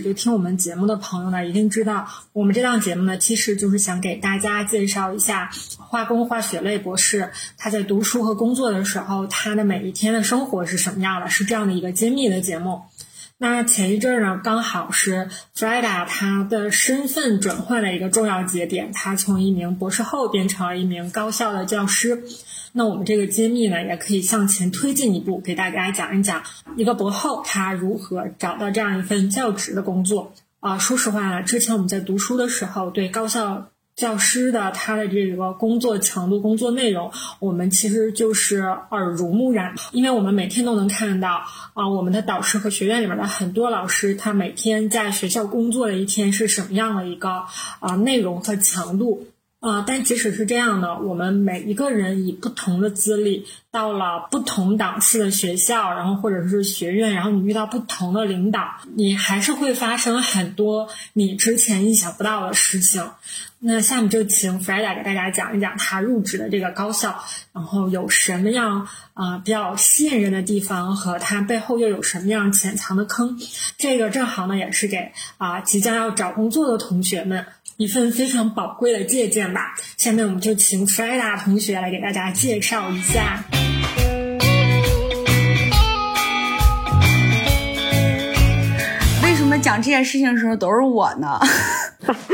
就听我们节目的朋友呢，一定知道我们这档节目呢，其实就是想给大家介绍一下化工化学类博士他在读书和工作的时候，他的每一天的生活是什么样的，是这样的一个揭秘的节目。那前一阵儿呢，刚好是 Freda 他的身份转换的一个重要节点，他从一名博士后变成了一名高校的教师。那我们这个揭秘呢，也可以向前推进一步，给大家讲一讲一个博后他如何找到这样一份教职的工作。啊，说实话呢，之前我们在读书的时候，对高校教师的他的这个工作强度、工作内容，我们其实就是耳濡目染，因为我们每天都能看到啊，我们的导师和学院里面的很多老师，他每天在学校工作的一天是什么样的一个啊内容和强度。啊，但即使是这样的，我们每一个人以不同的资历到了不同档次的学校，然后或者是学院，然后你遇到不同的领导，你还是会发生很多你之前意想不到的事情。那下面就请 Freda 给大家讲一讲他入职的这个高校，然后有什么样啊比较吸引人的地方，和他背后又有什么样潜藏的坑。这个正好呢，也是给啊即将要找工作的同学们。一份非常宝贵的借鉴吧。下面我们就请 Freda 同学来给大家介绍一下。为什么讲这件事情的时候都是我呢？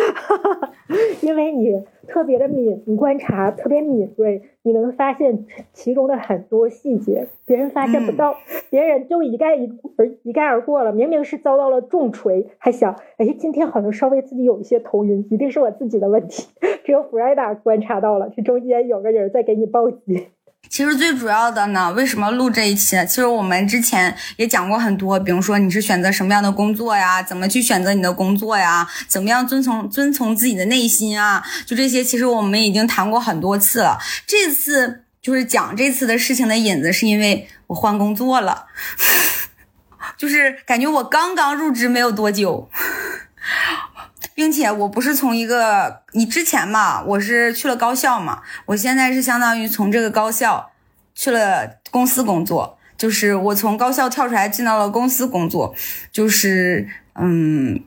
因为你特别的敏，你观察特别敏锐，你能发现其中的很多细节，别人发现不到，别人就一概一而一概而过了。明明是遭到了重锤，还想，哎，今天好像稍微自己有一些头晕，一定是我自己的问题。只有弗莱达观察到了，这中间有个人在给你报警。其实最主要的呢，为什么录这一期？其实我们之前也讲过很多，比如说你是选择什么样的工作呀，怎么去选择你的工作呀，怎么样遵从遵从自己的内心啊，就这些，其实我们已经谈过很多次了。这次就是讲这次的事情的引子，是因为我换工作了，就是感觉我刚刚入职没有多久。并且我不是从一个你之前嘛，我是去了高校嘛，我现在是相当于从这个高校去了公司工作，就是我从高校跳出来进到了公司工作，就是嗯，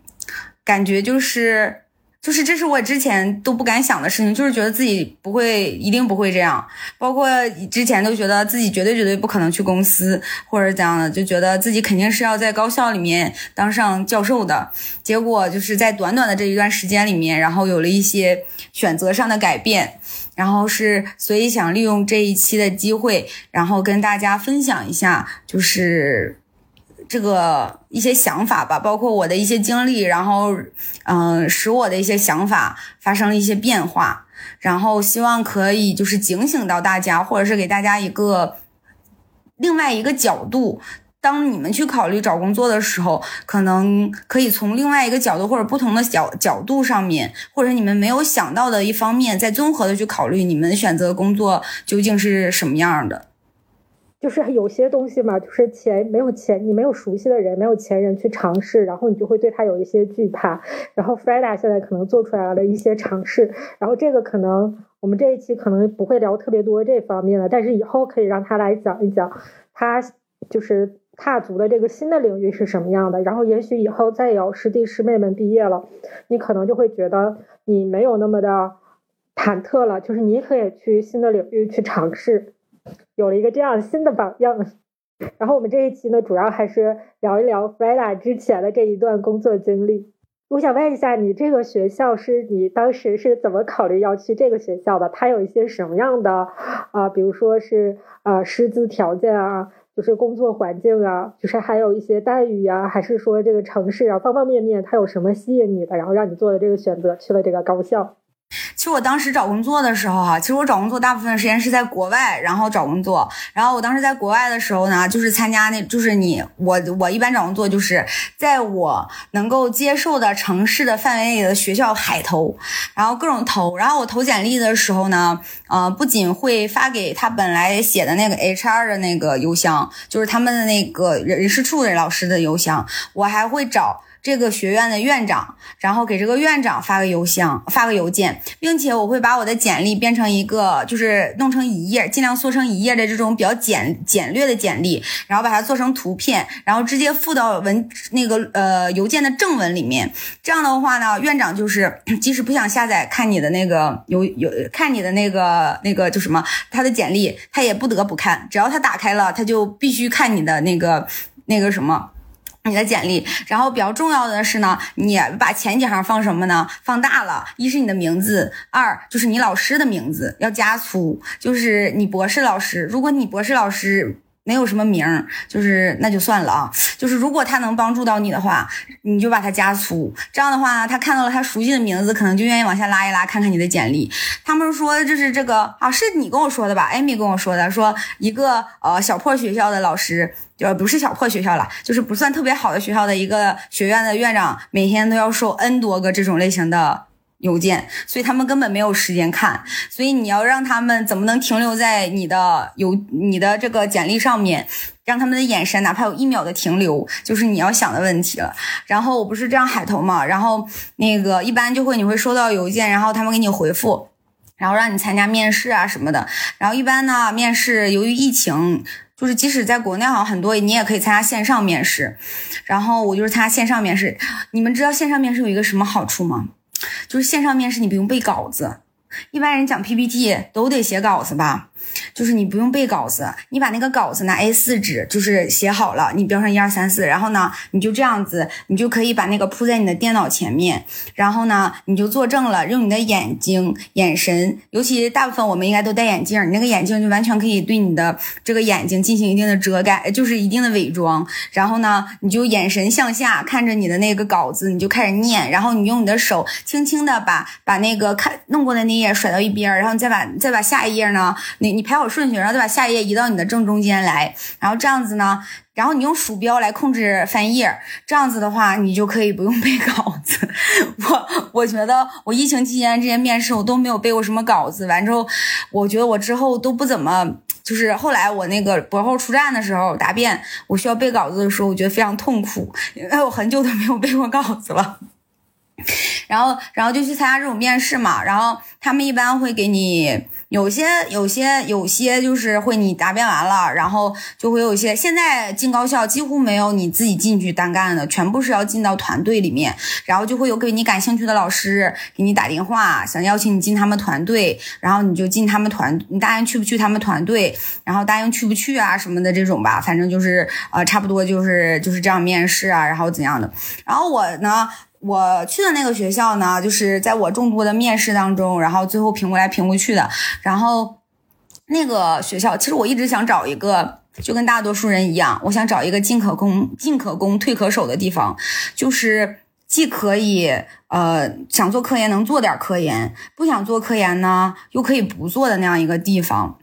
感觉就是。就是这是我之前都不敢想的事情，就是觉得自己不会，一定不会这样。包括之前都觉得自己绝对绝对不可能去公司或者怎样的，就觉得自己肯定是要在高校里面当上教授的。结果就是在短短的这一段时间里面，然后有了一些选择上的改变，然后是所以想利用这一期的机会，然后跟大家分享一下，就是。这个一些想法吧，包括我的一些经历，然后，嗯，使我的一些想法发生了一些变化，然后希望可以就是警醒到大家，或者是给大家一个另外一个角度，当你们去考虑找工作的时候，可能可以从另外一个角度或者不同的角角度上面，或者你们没有想到的一方面，再综合的去考虑你们选择工作究竟是什么样的。就是有些东西嘛，就是前没有前你没有熟悉的人，没有前人去尝试，然后你就会对他有一些惧怕。然后 Freda 现在可能做出来了一些尝试，然后这个可能我们这一期可能不会聊特别多这方面的，但是以后可以让他来讲一讲，他就是踏足的这个新的领域是什么样的。然后也许以后再有师弟师妹们毕业了，你可能就会觉得你没有那么的忐忑了，就是你可以去新的领域去尝试。有了一个这样新的榜样，然后我们这一期呢，主要还是聊一聊 Freda 之前的这一段工作经历。我想问一下，你这个学校是你当时是怎么考虑要去这个学校的？它有一些什么样的啊？比如说是啊，师资条件啊，就是工作环境啊，就是还有一些待遇啊，还是说这个城市啊，方方面面，它有什么吸引你的，然后让你做的这个选择去了这个高校？其实我当时找工作的时候，哈，其实我找工作大部分时间是在国外，然后找工作。然后我当时在国外的时候呢，就是参加那，就是你我我一般找工作就是在我能够接受的城市的范围里的学校海投，然后各种投。然后我投简历的时候呢，呃，不仅会发给他本来写的那个 HR 的那个邮箱，就是他们的那个人事处的老师的邮箱，我还会找。这个学院的院长，然后给这个院长发个邮箱，发个邮件，并且我会把我的简历变成一个，就是弄成一页，尽量缩成一页的这种比较简简略的简历，然后把它做成图片，然后直接附到文那个呃邮件的正文里面。这样的话呢，院长就是即使不想下载看你的那个邮邮看你的那个那个就什么他的简历，他也不得不看，只要他打开了，他就必须看你的那个那个什么。你的简历，然后比较重要的是呢，你把前几行放什么呢？放大了，一是你的名字，二就是你老师的名字要加粗，就是你博士老师。如果你博士老师没有什么名儿，就是那就算了啊。就是如果他能帮助到你的话，你就把它加粗。这样的话，他看到了他熟悉的名字，可能就愿意往下拉一拉，看看你的简历。他们说就是这个啊，是你跟我说的吧？艾米跟我说的，说一个呃小破学校的老师。就不是小破学校了，就是不算特别好的学校的一个学院的院长，每天都要收 N 多个这种类型的邮件，所以他们根本没有时间看。所以你要让他们怎么能停留在你的邮、你的这个简历上面，让他们的眼神哪怕有一秒的停留，就是你要想的问题了。然后我不是这样海投嘛，然后那个一般就会你会收到邮件，然后他们给你回复，然后让你参加面试啊什么的。然后一般呢，面试由于疫情。就是即使在国内好像很多，你也可以参加线上面试。然后我就是参加线上面试。你们知道线上面试有一个什么好处吗？就是线上面试你不用背稿子。一般人讲 PPT 都得写稿子吧。就是你不用背稿子，你把那个稿子拿 A4 纸，就是写好了，你标上一二三四，然后呢，你就这样子，你就可以把那个铺在你的电脑前面，然后呢，你就作证了，用你的眼睛、眼神，尤其大部分我们应该都戴眼镜，你那个眼镜就完全可以对你的这个眼睛进行一定的遮盖，就是一定的伪装。然后呢，你就眼神向下看着你的那个稿子，你就开始念，然后你用你的手轻轻的把把那个看弄过的那页甩到一边，然后你再把再把下一页呢，那你。排好顺序，然后再把下一页移到你的正中间来，然后这样子呢，然后你用鼠标来控制翻页，这样子的话，你就可以不用背稿子。我我觉得我疫情期间这些面试我都没有背过什么稿子，完之后，我觉得我之后都不怎么，就是后来我那个博后出站的时候答辩，我需要背稿子的时候，我觉得非常痛苦，因为我很久都没有背过稿子了。然后，然后就去参加这种面试嘛，然后他们一般会给你。有些有些有些就是会你答辩完了，然后就会有一些。现在进高校几乎没有你自己进去单干的，全部是要进到团队里面，然后就会有给你感兴趣的老师给你打电话，想邀请你进他们团队，然后你就进他们团，你答应去不去他们团队，然后答应去不去啊什么的这种吧，反正就是呃差不多就是就是这样面试啊，然后怎样的。然后我呢。我去的那个学校呢，就是在我众多的面试当中，然后最后评过来评过去的。然后那个学校，其实我一直想找一个，就跟大多数人一样，我想找一个进可攻、进可攻、退可守的地方，就是既可以呃想做科研能做点科研，不想做科研呢又可以不做的那样一个地方。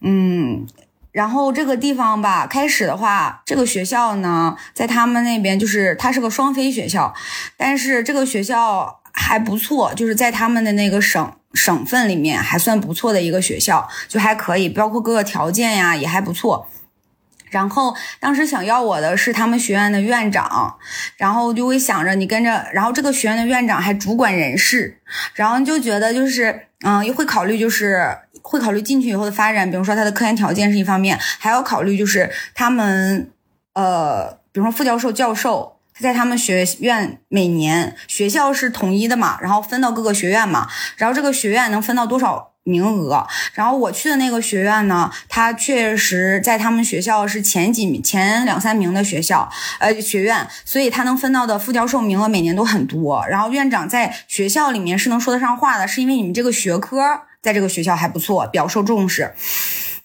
嗯。然后这个地方吧，开始的话，这个学校呢，在他们那边就是它是个双非学校，但是这个学校还不错，就是在他们的那个省省份里面还算不错的一个学校，就还可以，包括各个条件呀也还不错。然后当时想要我的是他们学院的院长，然后就会想着你跟着，然后这个学院的院长还主管人事，然后就觉得就是嗯，又会考虑就是。会考虑进去以后的发展，比如说他的科研条件是一方面，还要考虑就是他们，呃，比如说副教授、教授，在他们学院每年学校是统一的嘛，然后分到各个学院嘛，然后这个学院能分到多少名额？然后我去的那个学院呢，它确实在他们学校是前几名、前两三名的学校，呃，学院，所以他能分到的副教授名额每年都很多。然后院长在学校里面是能说得上话的，是因为你们这个学科。在这个学校还不错，比较受重视，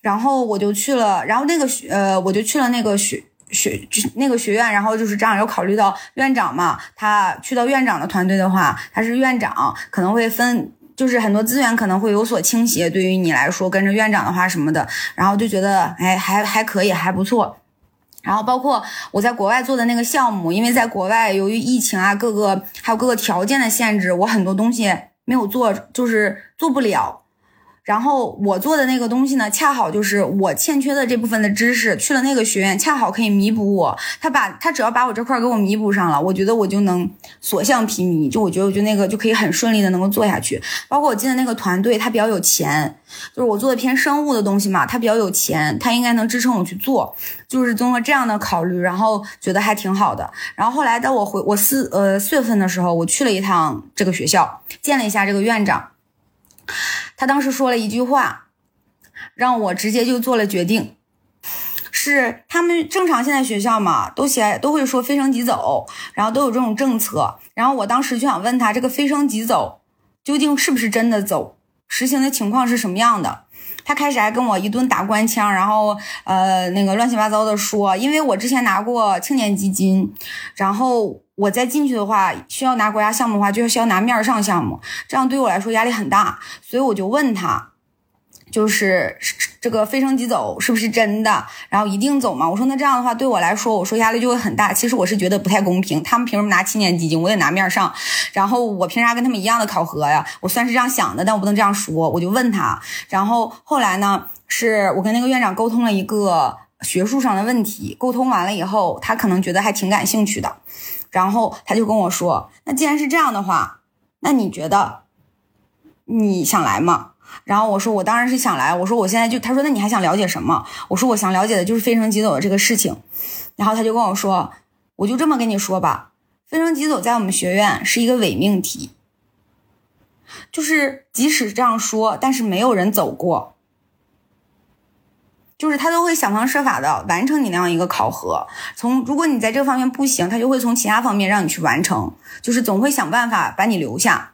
然后我就去了，然后那个学呃，我就去了那个学学就那个学院，然后就是这样，有考虑到院长嘛，他去到院长的团队的话，他是院长，可能会分，就是很多资源可能会有所倾斜，对于你来说跟着院长的话什么的，然后就觉得哎还还可以还不错，然后包括我在国外做的那个项目，因为在国外由于疫情啊各个还有各个条件的限制，我很多东西没有做，就是做不了。然后我做的那个东西呢，恰好就是我欠缺的这部分的知识，去了那个学院，恰好可以弥补我。他把他只要把我这块给我弥补上了，我觉得我就能所向披靡。就我觉得，我觉得那个就可以很顺利的能够做下去。包括我进的那个团队，他比较有钱，就是我做的偏生物的东西嘛，他比较有钱，他应该能支撑我去做。就是综合这样的考虑，然后觉得还挺好的。然后后来到我回我四呃四月份的时候，我去了一趟这个学校，见了一下这个院长。他当时说了一句话，让我直接就做了决定。是他们正常现在学校嘛，都写都会说飞升即走，然后都有这种政策。然后我当时就想问他，这个飞升即走究竟是不是真的走？实行的情况是什么样的？他开始还跟我一顿打官腔，然后呃那个乱七八糟的说，因为我之前拿过青年基金，然后我再进去的话，需要拿国家项目的话，就需要拿面上项目，这样对我来说压力很大，所以我就问他，就是这个飞升即走是不是真的？然后一定走吗？我说那这样的话对我来说，我说压力就会很大。其实我是觉得不太公平，他们凭什么拿青年基金，我得拿面上，然后我凭啥跟他们一样的考核呀？我算是这样想的，但我不能这样说，我就问他。然后后来呢，是我跟那个院长沟通了一个学术上的问题，沟通完了以后，他可能觉得还挺感兴趣的。然后他就跟我说：“那既然是这样的话，那你觉得你想来吗？”然后我说：“我当然是想来。”我说：“我现在就……”他说：“那你还想了解什么？”我说：“我想了解的就是飞升即走的这个事情。”然后他就跟我说：“我就这么跟你说吧，飞升即走在我们学院是一个伪命题，就是即使这样说，但是没有人走过。”就是他都会想方设法的完成你那样一个考核。从如果你在这方面不行，他就会从其他方面让你去完成，就是总会想办法把你留下。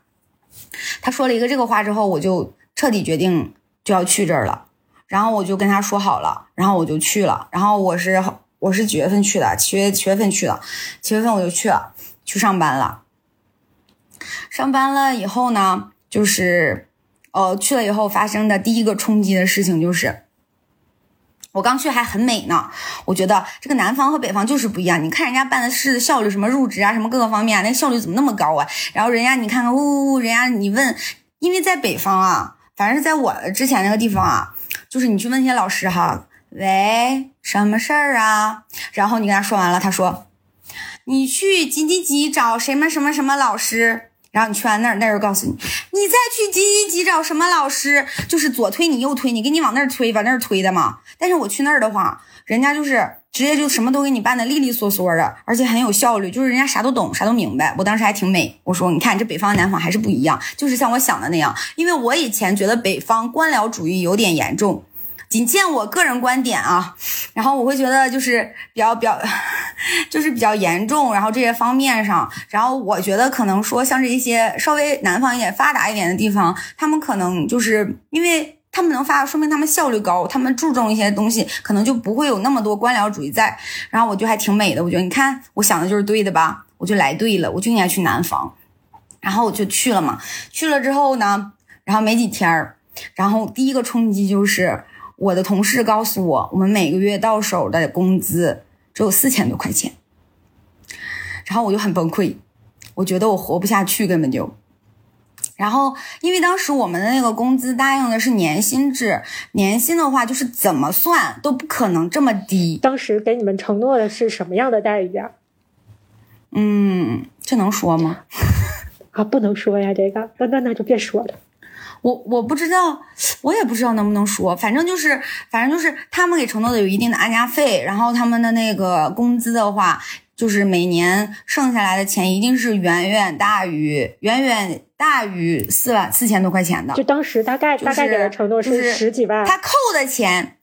他说了一个这个话之后，我就彻底决定就要去这儿了。然后我就跟他说好了，然后我就去了。然后我是我是几月份去的？七月七月份去的。七月份我就去了，去上班了。上班了以后呢，就是呃去了以后发生的第一个冲击的事情就是。我刚去还很美呢，我觉得这个南方和北方就是不一样。你看人家办的事的效率，什么入职啊，什么各个方面啊，那效率怎么那么高啊？然后人家你看看，呜呜呜，人家你问，因为在北方啊，反正是在我之前那个地方啊，就是你去问那些老师哈，喂，什么事儿啊？然后你跟他说完了，他说，你去几几几找什么什么什么老师。然后你去完那儿，那人告诉你，你再去几几几找什么老师，就是左推你右推你，给你往那儿推，往那儿推的嘛。但是我去那儿的话，人家就是直接就什么都给你办的利利索索的，而且很有效率，就是人家啥都懂，啥都明白。我当时还挺美，我说你看这北方南方还是不一样，就是像我想的那样，因为我以前觉得北方官僚主义有点严重。仅限我个人观点啊，然后我会觉得就是比较比较，就是比较严重，然后这些方面上，然后我觉得可能说像是一些稍微南方一点、发达一点的地方，他们可能就是因为他们能发，说明他们效率高，他们注重一些东西，可能就不会有那么多官僚主义在。然后我就还挺美的，我觉得你看我想的就是对的吧，我就来对了，我就应该去南方，然后我就去了嘛。去了之后呢，然后没几天儿，然后第一个冲击就是。我的同事告诉我，我们每个月到手的工资只有四千多块钱，然后我就很崩溃，我觉得我活不下去，根本就。然后，因为当时我们的那个工资答应的是年薪制，年薪的话就是怎么算都不可能这么低。当时给你们承诺的是什么样的待遇啊？嗯，这能说吗？啊，不能说呀，这个，那那那就别说了。我我不知道，我也不知道能不能说，反正就是，反正就是他们给承诺的有一定的安家费，然后他们的那个工资的话，就是每年剩下来的钱一定是远远大于远远大于四万四千多块钱的。就当时大概大概给的承诺是十几万，他扣的钱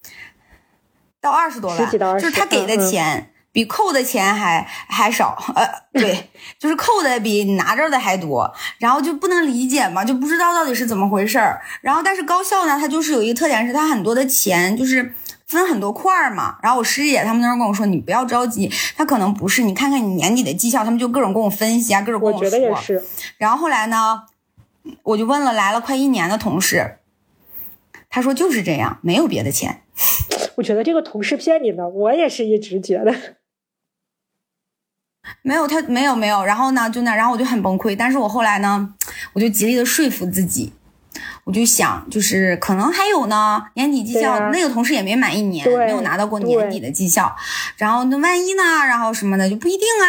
到二十多万，十几到就是他给的钱。比扣的钱还还少，呃，对，就是扣的比拿着的还多，然后就不能理解嘛，就不知道到底是怎么回事儿。然后，但是高校呢，它就是有一个特点，是它很多的钱就是分很多块儿嘛。然后我师姐他们那儿跟我说，你不要着急，他可能不是，你看看你年底的绩效，他们就各种跟我分析啊，各种跟我说。我觉得也是。然后后来呢，我就问了来了快一年的同事，他说就是这样，没有别的钱。我觉得这个同事骗你呢，我也是一直觉得。没有他没有没有，然后呢就那，然后我就很崩溃。但是我后来呢，我就极力的说服自己，我就想，就是可能还有呢，年底绩效、啊那个同事也没满一年，没有拿到过年底的绩效，然后那万一呢，然后什么的就不一定啊，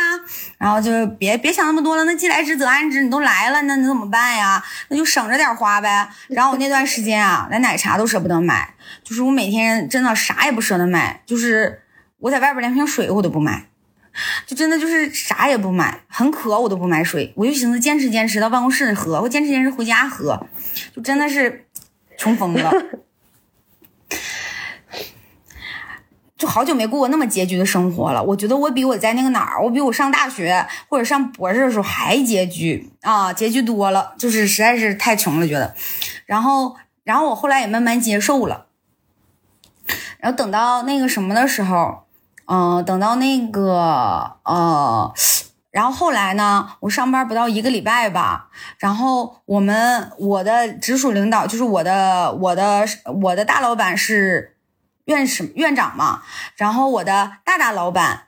然后就别别想那么多了，那既来之则安之，你都来了，那你怎么办呀？那就省着点花呗。然后我那段时间啊，连奶茶都舍不得买，就是我每天真的啥也不舍得买，就是我在外边连瓶水我都不买。就真的就是啥也不买，很渴我都不买水，我就寻思坚持坚持到办公室喝，我坚持坚持回家喝，就真的是穷疯了。就好久没过过那么拮据的生活了。我觉得我比我在那个哪儿，我比我上大学或者上博士的时候还拮据啊，拮据多了，就是实在是太穷了，觉得。然后，然后我后来也慢慢接受了。然后等到那个什么的时候，嗯、等到那个呃，然后后来呢，我上班不到一个礼拜吧，然后我们我的直属领导就是我的我的我的大老板是院士院长嘛，然后我的大大老板，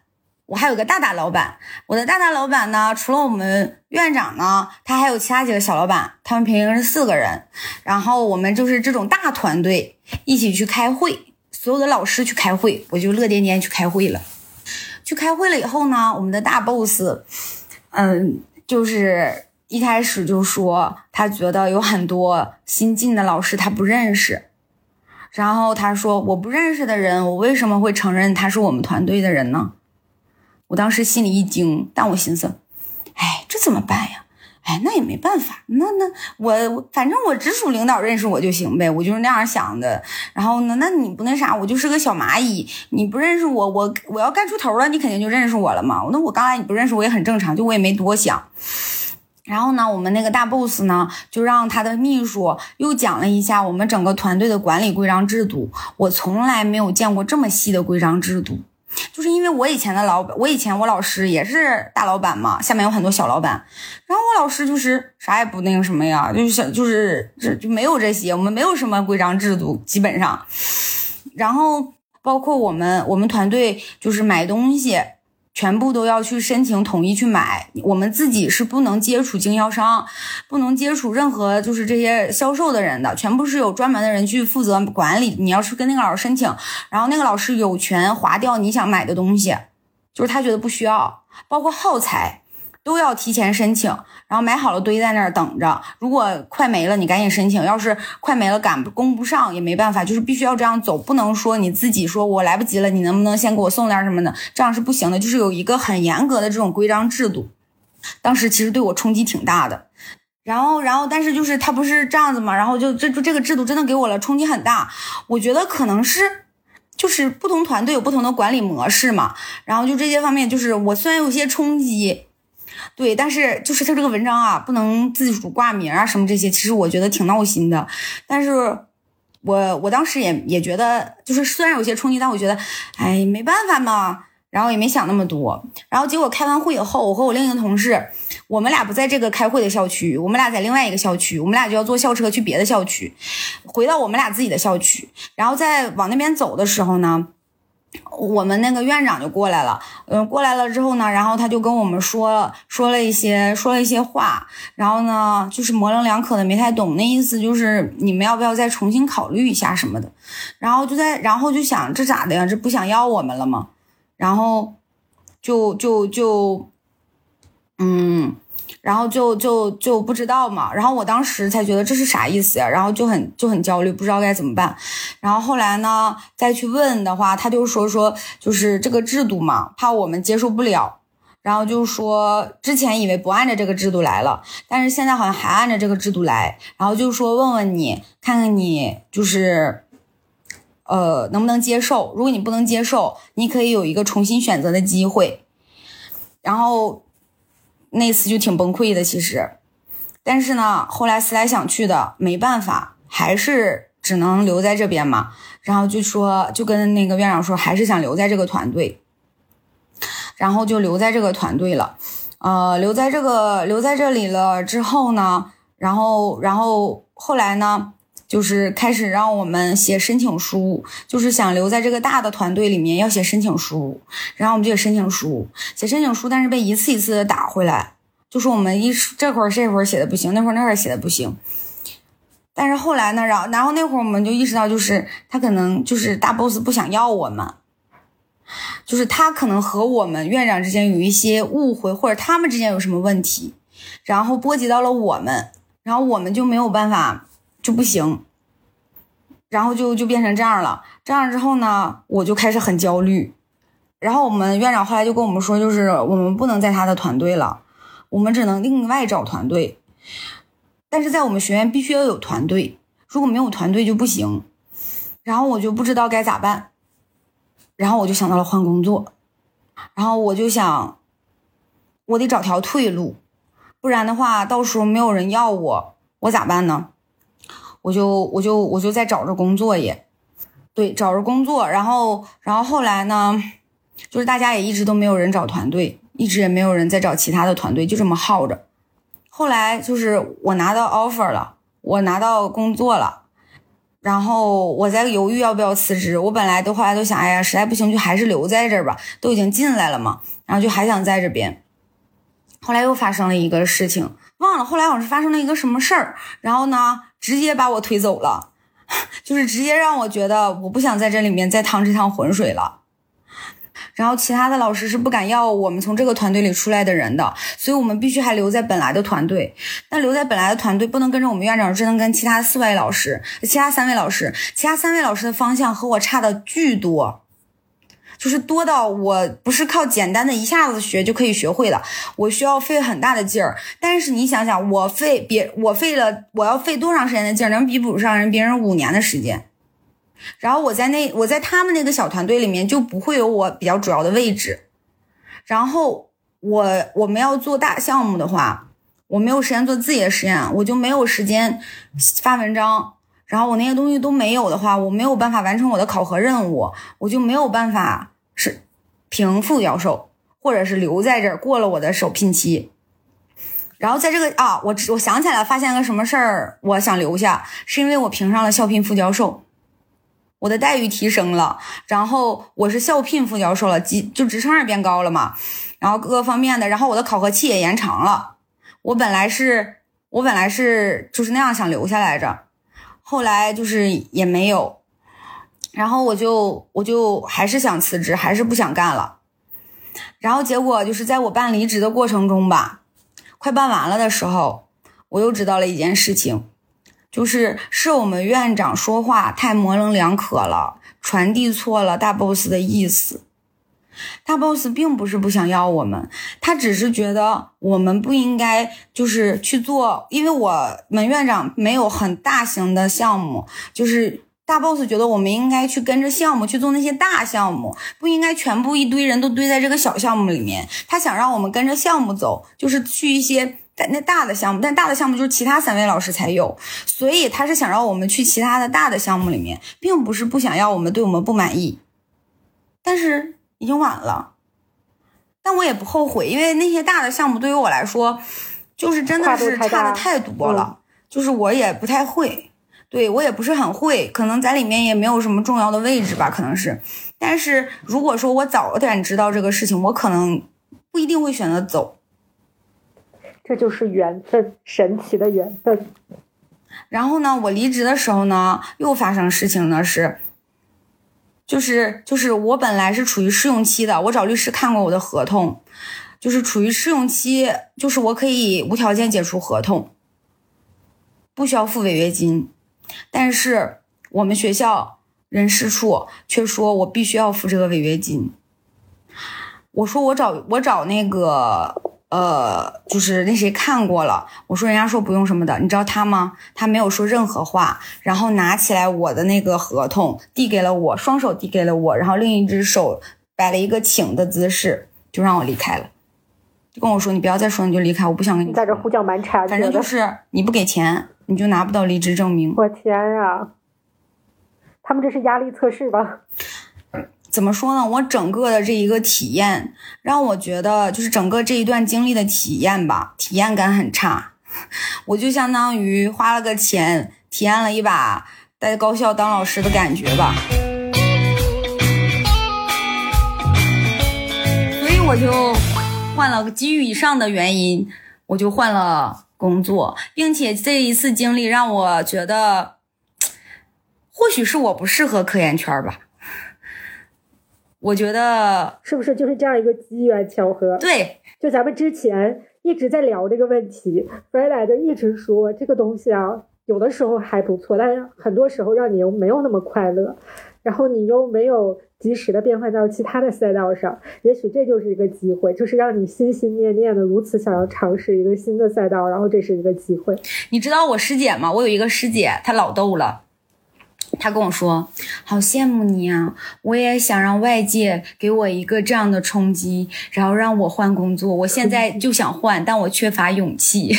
我还有个大大老板，我的大大老板呢，除了我们院长呢，他还有其他几个小老板，他们平时是四个人，然后我们就是这种大团队一起去开会。所有的老师去开会，我就乐颠颠去开会了。去开会了以后呢，我们的大 boss，嗯，就是一开始就说他觉得有很多新进的老师他不认识，然后他说我不认识的人，我为什么会承认他是我们团队的人呢？我当时心里一惊，但我寻思，哎，这怎么办呀？哎，那也没办法，那那我反正我直属领导认识我就行呗，我就是那样想的。然后呢，那你不那啥，我就是个小蚂蚁，你不认识我，我我要干出头了，你肯定就认识我了嘛。那我刚来你不认识我也很正常，就我也没多想。然后呢，我们那个大 boss 呢，就让他的秘书又讲了一下我们整个团队的管理规章制度。我从来没有见过这么细的规章制度。就是因为我以前的老板，我以前我老师也是大老板嘛，下面有很多小老板，然后我老师就是啥也不那个什么呀，就是就是这就没有这些，我们没有什么规章制度，基本上，然后包括我们我们团队就是买东西。全部都要去申请统一去买，我们自己是不能接触经销商，不能接触任何就是这些销售的人的，全部是有专门的人去负责管理。你要是跟那个老师申请，然后那个老师有权划掉你想买的东西，就是他觉得不需要，包括耗材都要提前申请，然后买好了堆在那儿等着。如果快没了，你赶紧申请；要是快没了赶供不上也没办法，就是必须要这样走，不能说你自己说我来不及了，你能不能先给我送点什么的，这样是不行的。就是有一个很严格的这种规章制度。当时其实对我冲击挺大的。然后，然后，但是就是他不是这样子嘛，然后就这就这个制度真的给我了冲击很大。我觉得可能是。就是不同团队有不同的管理模式嘛，然后就这些方面，就是我虽然有些冲击，对，但是就是他这个文章啊，不能自主挂名啊什么这些，其实我觉得挺闹心的。但是我我当时也也觉得，就是虽然有些冲击，但我觉得，哎，没办法嘛。然后也没想那么多。然后结果开完会以后，我和我另一个同事，我们俩不在这个开会的校区，我们俩在另外一个校区，我们俩就要坐校车去别的校区，回到我们俩自己的校区。然后在往那边走的时候呢。我们那个院长就过来了，嗯，过来了之后呢，然后他就跟我们说说了一些说了一些话，然后呢，就是模棱两可的，没太懂，那意思就是你们要不要再重新考虑一下什么的，然后就在，然后就想这咋的呀？这不想要我们了吗？然后就就就，嗯。然后就就就不知道嘛，然后我当时才觉得这是啥意思呀，然后就很就很焦虑，不知道该怎么办。然后后来呢，再去问的话，他就说说就是这个制度嘛，怕我们接受不了。然后就说之前以为不按照这个制度来了，但是现在好像还按照这个制度来。然后就说问问你，看看你就是呃能不能接受。如果你不能接受，你可以有一个重新选择的机会。然后。那次就挺崩溃的，其实，但是呢，后来思来想去的，没办法，还是只能留在这边嘛。然后就说，就跟那个院长说，还是想留在这个团队，然后就留在这个团队了。呃，留在这个留在这里了之后呢，然后然后后来呢，就是开始让我们写申请书，就是想留在这个大的团队里面要写申请书，然后我们就写申请书，写申请书，但是被一次一次的打回来，就说我们一这会儿这会儿写的不行，那会儿那会儿写的不行。但是后来呢，然后然后那会儿我们就意识到，就是他可能就是大 boss 不想要我们，就是他可能和我们院长之间有一些误会，或者他们之间有什么问题，然后波及到了我们，然后我们就没有办法就不行，然后就就变成这样了。这样之后呢，我就开始很焦虑。然后我们院长后来就跟我们说，就是我们不能在他的团队了，我们只能另外找团队。但是在我们学院必须要有团队，如果没有团队就不行。然后我就不知道该咋办，然后我就想到了换工作，然后我就想，我得找条退路，不然的话到时候没有人要我，我咋办呢？我就我就我就在找着工作也，对，找着工作，然后然后后来呢，就是大家也一直都没有人找团队，一直也没有人在找其他的团队，就这么耗着。后来就是我拿到 offer 了，我拿到工作了，然后我在犹豫要不要辞职。我本来都后来都想，哎呀，实在不行就还是留在这儿吧，都已经进来了嘛，然后就还想在这边。后来又发生了一个事情，忘了后来好像是发生了一个什么事儿，然后呢，直接把我推走了，就是直接让我觉得我不想在这里面再趟这趟浑水了。然后其他的老师是不敢要我们从这个团队里出来的人的，所以我们必须还留在本来的团队。那留在本来的团队不能跟着我们院长，只能跟其他四位老师、其他三位老师。其他三位老师的方向和我差的巨多，就是多到我不是靠简单的一下子学就可以学会了，我需要费很大的劲儿。但是你想想，我费别我费了，我要费多长时间的劲儿，能比不上人别人五年的时间？然后我在那我在他们那个小团队里面就不会有我比较主要的位置。然后我我们要做大项目的话，我没有时间做自己的实验，我就没有时间发文章。然后我那些东西都没有的话，我没有办法完成我的考核任务，我就没有办法是评副教授，或者是留在这儿过了我的首聘期。然后在这个啊，我我想起来发现个什么事儿，我想留下，是因为我评上了校聘副教授。我的待遇提升了，然后我是校聘副教授了，级就职称也变高了嘛，然后各个方面的，然后我的考核期也延长了。我本来是，我本来是就是那样想留下来着，后来就是也没有，然后我就我就还是想辞职，还是不想干了。然后结果就是在我办离职的过程中吧，快办完了的时候，我又知道了一件事情。就是是我们院长说话太模棱两可了，传递错了大 boss 的意思。大 boss 并不是不想要我们，他只是觉得我们不应该就是去做，因为我们院长没有很大型的项目，就是大 boss 觉得我们应该去跟着项目去做那些大项目，不应该全部一堆人都堆在这个小项目里面。他想让我们跟着项目走，就是去一些。那大的项目，但大的项目就是其他三位老师才有，所以他是想让我们去其他的大的项目里面，并不是不想要我们对我们不满意，但是已经晚了。但我也不后悔，因为那些大的项目对于我来说，就是真的是差的太多了，就是我也不太会，对我也不是很会，可能在里面也没有什么重要的位置吧，可能是。但是如果说我早点知道这个事情，我可能不一定会选择走。这就是缘分，神奇的缘分。然后呢，我离职的时候呢，又发生事情呢，是，就是就是我本来是处于试用期的，我找律师看过我的合同，就是处于试用期，就是我可以无条件解除合同，不需要付违约金，但是我们学校人事处却说我必须要付这个违约金。我说我找我找那个。呃，就是那谁看过了，我说人家说不用什么的，你知道他吗？他没有说任何话，然后拿起来我的那个合同递给了我，双手递给了我，然后另一只手摆了一个请的姿势，就让我离开了，就跟我说你不要再说，你就离开，我不想跟你在这胡搅蛮缠。反正就是你不给钱，你就拿不到离职证明。我天呀，他们这是压力测试吧？怎么说呢？我整个的这一个体验让我觉得，就是整个这一段经历的体验吧，体验感很差。我就相当于花了个钱，体验了一把在高校当老师的感觉吧。所以我就换了，基于以上的原因，我就换了工作，并且这一次经历让我觉得，或许是我不适合科研圈吧。我觉得是不是就是这样一个机缘巧合？对，就咱们之前一直在聊这个问题 e d a 就一直说这个东西啊，有的时候还不错，但是很多时候让你又没有那么快乐，然后你又没有及时的变换到其他的赛道上，也许这就是一个机会，就是让你心心念念的如此想要尝试一个新的赛道，然后这是一个机会。你知道我师姐吗？我有一个师姐，她老逗了。他跟我说：“好羡慕你啊！我也想让外界给我一个这样的冲击，然后让我换工作。我现在 就想换，但我缺乏勇气。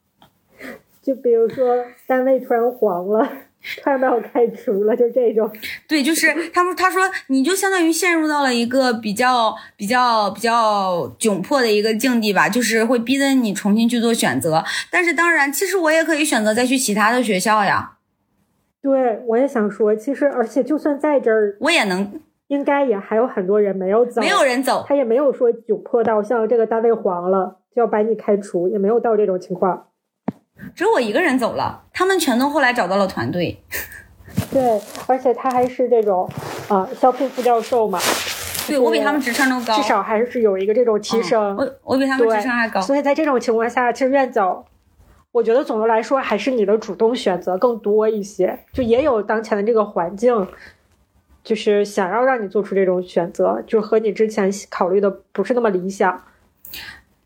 就比如说，单位突然黄了，突然把我开除了，就这种。对，就是他们他说，你就相当于陷入到了一个比较比较比较窘迫的一个境地吧，就是会逼着你重新去做选择。但是当然，其实我也可以选择再去其他的学校呀。”对，我也想说，其实而且就算在这儿，我也能，应该也还有很多人没有走，没有人走，他也没有说窘迫到像这个单位黄了就要把你开除，也没有到这种情况。只有我一个人走了，他们全都后来找到了团队。对，而且他还是这种啊，肖聘副教授嘛。对我比他们职称都高，至少还是有一个这种提升。我我比他们职称还高，所以在这种情况下，其实愿走。我觉得总的来说还是你的主动选择更多一些，就也有当前的这个环境，就是想要让你做出这种选择，就和你之前考虑的不是那么理想。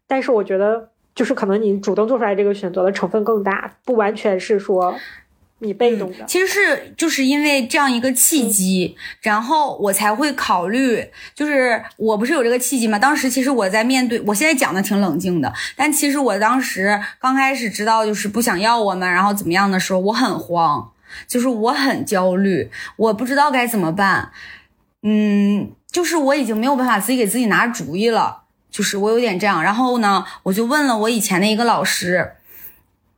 但是我觉得，就是可能你主动做出来这个选择的成分更大，不完全是说。你被动的，其实是就是因为这样一个契机，然后我才会考虑，就是我不是有这个契机吗？当时其实我在面对，我现在讲的挺冷静的，但其实我当时刚开始知道就是不想要我们，然后怎么样的时候，我很慌，就是我很焦虑，我不知道该怎么办，嗯，就是我已经没有办法自己给自己拿主意了，就是我有点这样，然后呢，我就问了我以前的一个老师。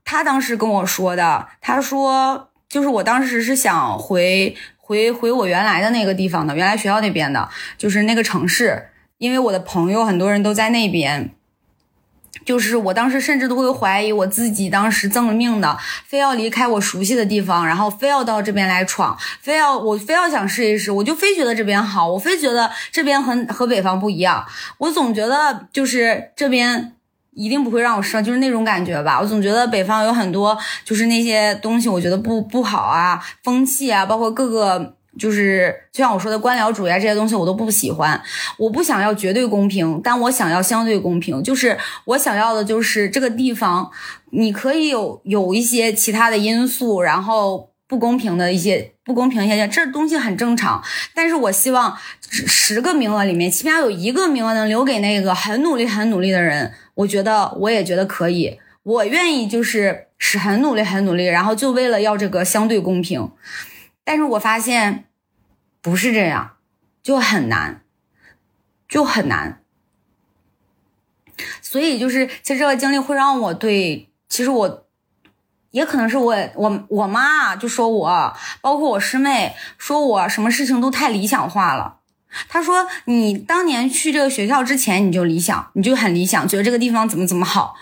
他当时跟我说的，他说就是我当时是想回回回我原来的那个地方的，原来学校那边的，就是那个城市，因为我的朋友很多人都在那边。就是我当时甚至都会怀疑我自己当时赠了命的，非要离开我熟悉的地方，然后非要到这边来闯，非要我非要想试一试，我就非觉得这边好，我非觉得这边很和北方不一样，我总觉得就是这边。一定不会让我失望，就是那种感觉吧。我总觉得北方有很多，就是那些东西，我觉得不不好啊，风气啊，包括各个，就是就像我说的官僚主义啊这些东西，我都不喜欢。我不想要绝对公平，但我想要相对公平。就是我想要的，就是这个地方，你可以有有一些其他的因素，然后不公平的一些不公平现象，这东西很正常。但是我希望十个名额里面，起码有一个名额能留给那个很努力、很努力的人。我觉得我也觉得可以，我愿意就是是很努力很努力，然后就为了要这个相对公平。但是我发现不是这样，就很难，就很难。所以就是其实这个经历会让我对，其实我也可能是我我我妈就说我，包括我师妹说我什么事情都太理想化了。她说：“你当年去这个学校之前，你就理想，你就很理想，觉得这个地方怎么怎么好。”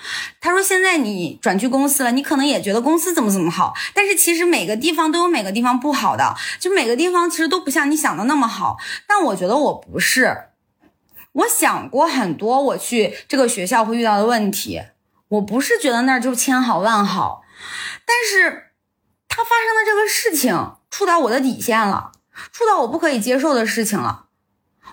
他说：“现在你转去公司了，你可能也觉得公司怎么怎么好，但是其实每个地方都有每个地方不好的，就每个地方其实都不像你想的那么好。但我觉得我不是，我想过很多我去这个学校会遇到的问题，我不是觉得那儿就千好万好，但是他发生的这个事情触到我的底线了，触到我不可以接受的事情了。”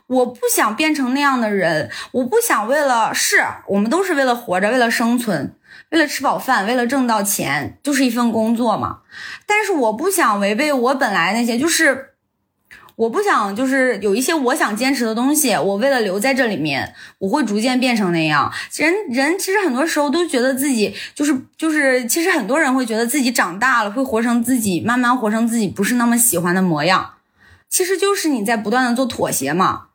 我不想变成那样的人，我不想为了是我们都是为了活着，为了生存，为了吃饱饭，为了挣到钱，就是一份工作嘛。但是我不想违背我本来那些，就是我不想就是有一些我想坚持的东西，我为了留在这里面，我会逐渐变成那样。人人其实很多时候都觉得自己就是就是，其实很多人会觉得自己长大了，会活成自己，慢慢活成自己不是那么喜欢的模样。其实就是你在不断的做妥协嘛。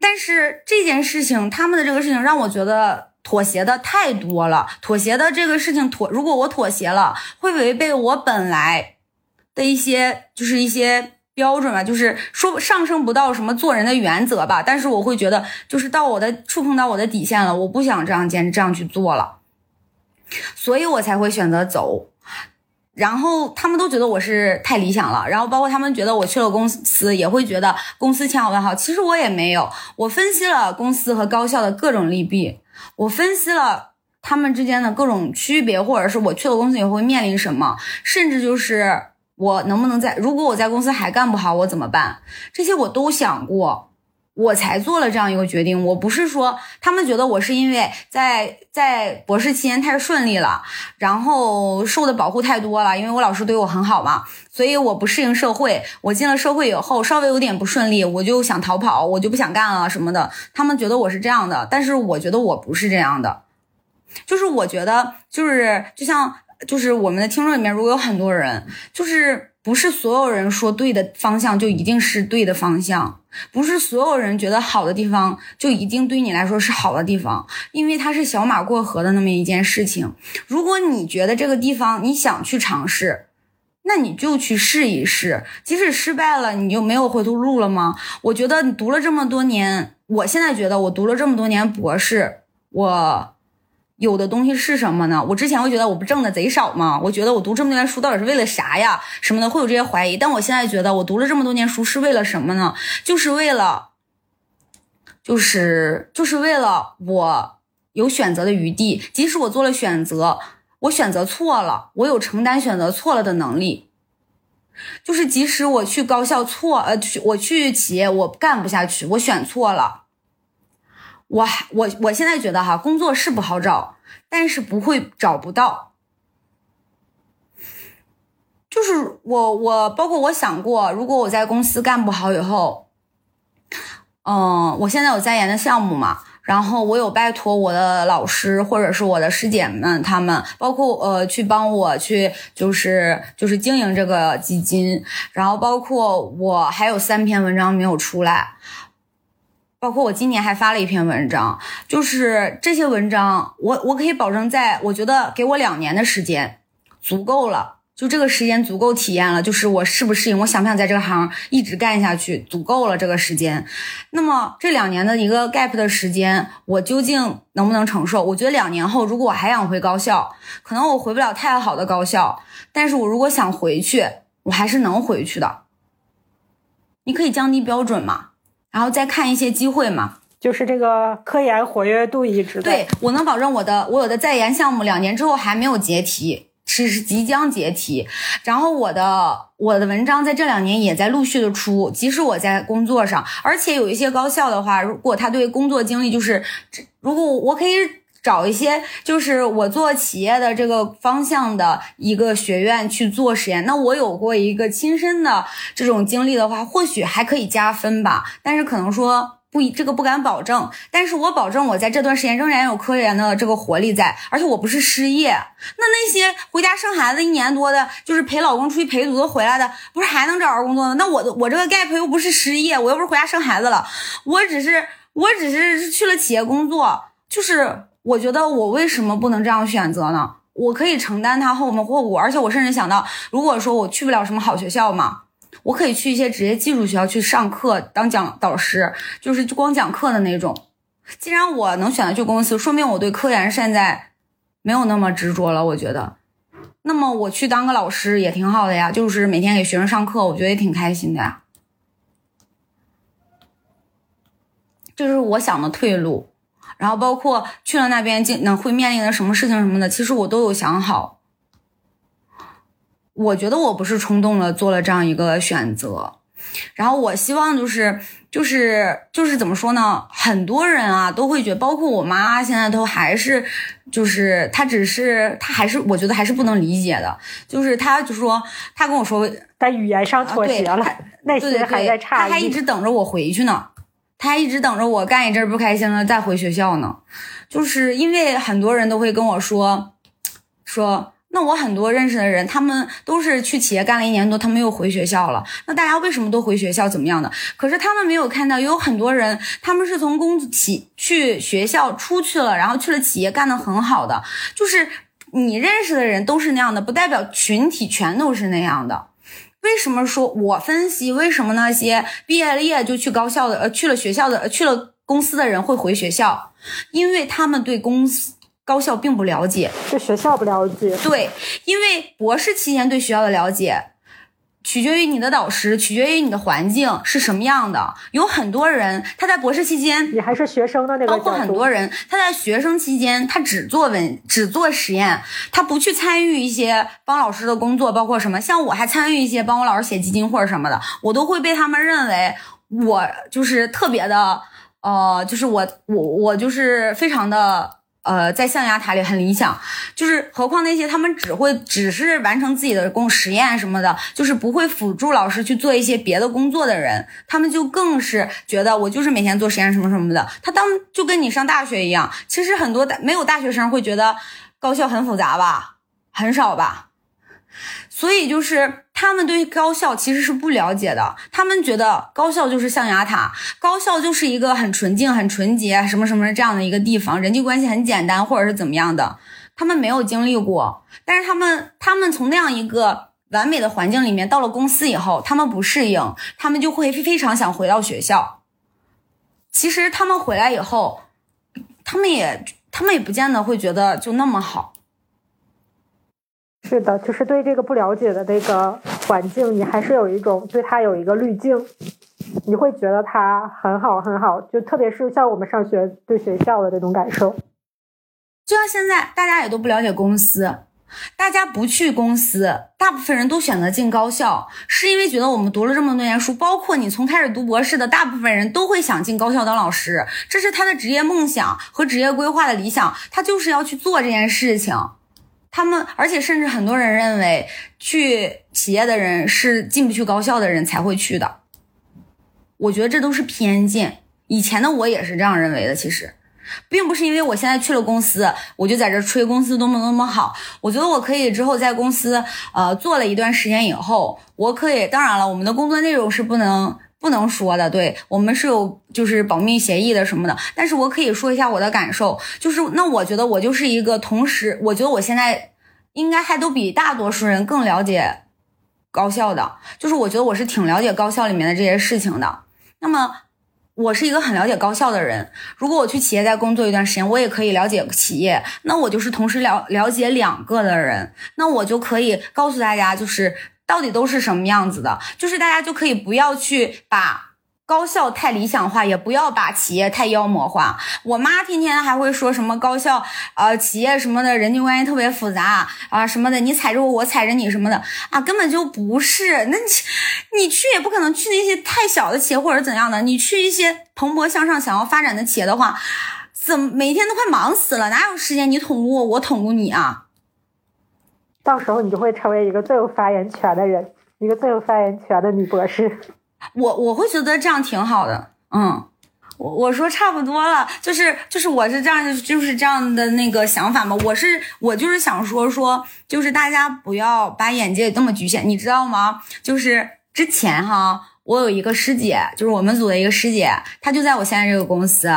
但是这件事情，他们的这个事情让我觉得妥协的太多了。妥协的这个事情妥，如果我妥协了，会违背我本来的一些，就是一些标准吧，就是说上升不到什么做人的原则吧。但是我会觉得，就是到我的触碰到我的底线了，我不想这样坚持这样去做了。所以我才会选择走。然后他们都觉得我是太理想了，然后包括他们觉得我去了公司也会觉得公司千好万好，其实我也没有。我分析了公司和高校的各种利弊，我分析了他们之间的各种区别，或者是我去了公司以后会面临什么，甚至就是我能不能在如果我在公司还干不好，我怎么办？这些我都想过。我才做了这样一个决定，我不是说他们觉得我是因为在在博士期间太顺利了，然后受的保护太多了，因为我老师对我很好嘛，所以我不适应社会。我进了社会以后，稍微有点不顺利，我就想逃跑，我就不想干了什么的。他们觉得我是这样的，但是我觉得我不是这样的，就是我觉得就是就像就是我们的听众里面，如果有很多人，就是不是所有人说对的方向就一定是对的方向。不是所有人觉得好的地方就一定对你来说是好的地方，因为它是小马过河的那么一件事情。如果你觉得这个地方你想去尝试，那你就去试一试，即使失败了，你就没有回头路了吗？我觉得你读了这么多年，我现在觉得我读了这么多年博士，我。有的东西是什么呢？我之前会觉得我不挣的贼少吗？我觉得我读这么多年书到底是为了啥呀？什么的会有这些怀疑。但我现在觉得我读了这么多年书是为了什么呢？就是为了，就是就是为了我有选择的余地。即使我做了选择，我选择错了，我有承担选择错了的能力。就是即使我去高校错，呃，我去企业我干不下去，我选错了。我我我现在觉得哈，工作是不好找，但是不会找不到。就是我我包括我想过，如果我在公司干不好以后，嗯，我现在有在研的项目嘛，然后我有拜托我的老师或者是我的师姐们，他们包括呃去帮我去就是就是经营这个基金，然后包括我还有三篇文章没有出来。包括我今年还发了一篇文章，就是这些文章，我我可以保证，在我觉得给我两年的时间足够了，就这个时间足够体验了，就是我适不适应，我想不想在这个行一直干下去，足够了这个时间。那么这两年的一个 gap 的时间，我究竟能不能承受？我觉得两年后，如果我还想回高校，可能我回不了太好的高校，但是我如果想回去，我还是能回去的。你可以降低标准嘛？然后再看一些机会嘛，就是这个科研活跃度一直对我能保证我的我有的在研项目两年之后还没有结题，是是即将结题。然后我的我的文章在这两年也在陆续的出，即使我在工作上，而且有一些高校的话，如果他对工作经历就是，如果我可以。找一些就是我做企业的这个方向的一个学院去做实验，那我有过一个亲身的这种经历的话，或许还可以加分吧。但是可能说不，这个不敢保证。但是我保证我在这段时间仍然有科研的这个活力在，而且我不是失业。那那些回家生孩子一年多的，就是陪老公出去陪读的回来的，不是还能找着工作吗？那我我这个 gap 又不是失业，我又不是回家生孩子了，我只是我只是去了企业工作，就是。我觉得我为什么不能这样选择呢？我可以承担它后面后果，而且我甚至想到，如果说我去不了什么好学校嘛，我可以去一些职业技术学校去上课当讲导师，就是光讲课的那种。既然我能选择去公司，说明我对科研现在没有那么执着了。我觉得，那么我去当个老师也挺好的呀，就是每天给学生上课，我觉得也挺开心的呀。这是我想的退路。然后包括去了那边，进能会面临的什么事情什么的，其实我都有想好。我觉得我不是冲动了做了这样一个选择，然后我希望就是就是就是怎么说呢？很多人啊都会觉得，包括我妈现在都还是就是她只是她还是我觉得还是不能理解的，就是她就说她跟我说在语言上妥协了，内心还在差异，她还一直等着我回去呢。他一直等着我干一阵不开心了再回学校呢，就是因为很多人都会跟我说，说那我很多认识的人，他们都是去企业干了一年多，他们又回学校了。那大家为什么都回学校？怎么样的？可是他们没有看到，有很多人他们是从公企去学校出去了，然后去了企业干得很好的。就是你认识的人都是那样的，不代表群体全都是那样的。为什么说我分析为什么那些毕业了业就去高校的呃去了学校的去了公司的人会回学校？因为他们对公司高校并不了解，对学校不了解。对，因为博士期间对学校的了解，取决于你的导师，取决于你的环境是什么样的。有很多人他在博士期间，你还是学生的那个包括很多人他在学生期间，他只做文，只做实验，他不去参与一些帮老师的工作，包括什么，像我还参与一些帮我老师写基金或者什么的，我都会被他们认为我就是特别的，呃，就是我我我就是非常的。呃，在象牙塔里很理想，就是何况那些他们只会只是完成自己的工实验什么的，就是不会辅助老师去做一些别的工作的人，他们就更是觉得我就是每天做实验什么什么的。他当就跟你上大学一样，其实很多大没有大学生会觉得高校很复杂吧，很少吧。所以就是他们对于高校其实是不了解的，他们觉得高校就是象牙塔，高校就是一个很纯净、很纯洁什么什么这样的一个地方，人际关系很简单或者是怎么样的，他们没有经历过。但是他们他们从那样一个完美的环境里面到了公司以后，他们不适应，他们就会非常想回到学校。其实他们回来以后，他们也他们也不见得会觉得就那么好。是的，就是对这个不了解的那个环境，你还是有一种对它有一个滤镜，你会觉得它很好很好，就特别是像我们上学对学校的这种感受。就像现在大家也都不了解公司，大家不去公司，大部分人都选择进高校，是因为觉得我们读了这么多年书，包括你从开始读博士的大部分人都会想进高校当老师，这是他的职业梦想和职业规划的理想，他就是要去做这件事情。他们，而且甚至很多人认为，去企业的人是进不去高校的人才会去的。我觉得这都是偏见。以前的我也是这样认为的。其实，并不是因为我现在去了公司，我就在这吹公司多么多么好。我觉得我可以之后在公司，呃，做了一段时间以后，我可以。当然了，我们的工作内容是不能。不能说的，对我们是有就是保密协议的什么的，但是我可以说一下我的感受，就是那我觉得我就是一个，同时我觉得我现在应该还都比大多数人更了解高校的，就是我觉得我是挺了解高校里面的这些事情的。那么我是一个很了解高校的人，如果我去企业再工作一段时间，我也可以了解企业，那我就是同时了了解两个的人，那我就可以告诉大家就是。到底都是什么样子的？就是大家就可以不要去把高校太理想化，也不要把企业太妖魔化。我妈天天还会说什么高校，呃，企业什么的人际关系特别复杂啊什么的，你踩着我，我踩着你什么的啊，根本就不是。那你你去也不可能去那些太小的企业或者怎样的，你去一些蓬勃向上、想要发展的企业的话，怎么每天都快忙死了，哪有时间你捅咕我，我捅咕你啊？到时候你就会成为一个最有发言权的人，一个最有发言权的女博士。我我会觉得这样挺好的，嗯，我我说差不多了，就是就是我是这样就是这样的那个想法嘛。我是我就是想说说，就是大家不要把眼界那么局限，你知道吗？就是之前哈。我有一个师姐，就是我们组的一个师姐，她就在我现在这个公司，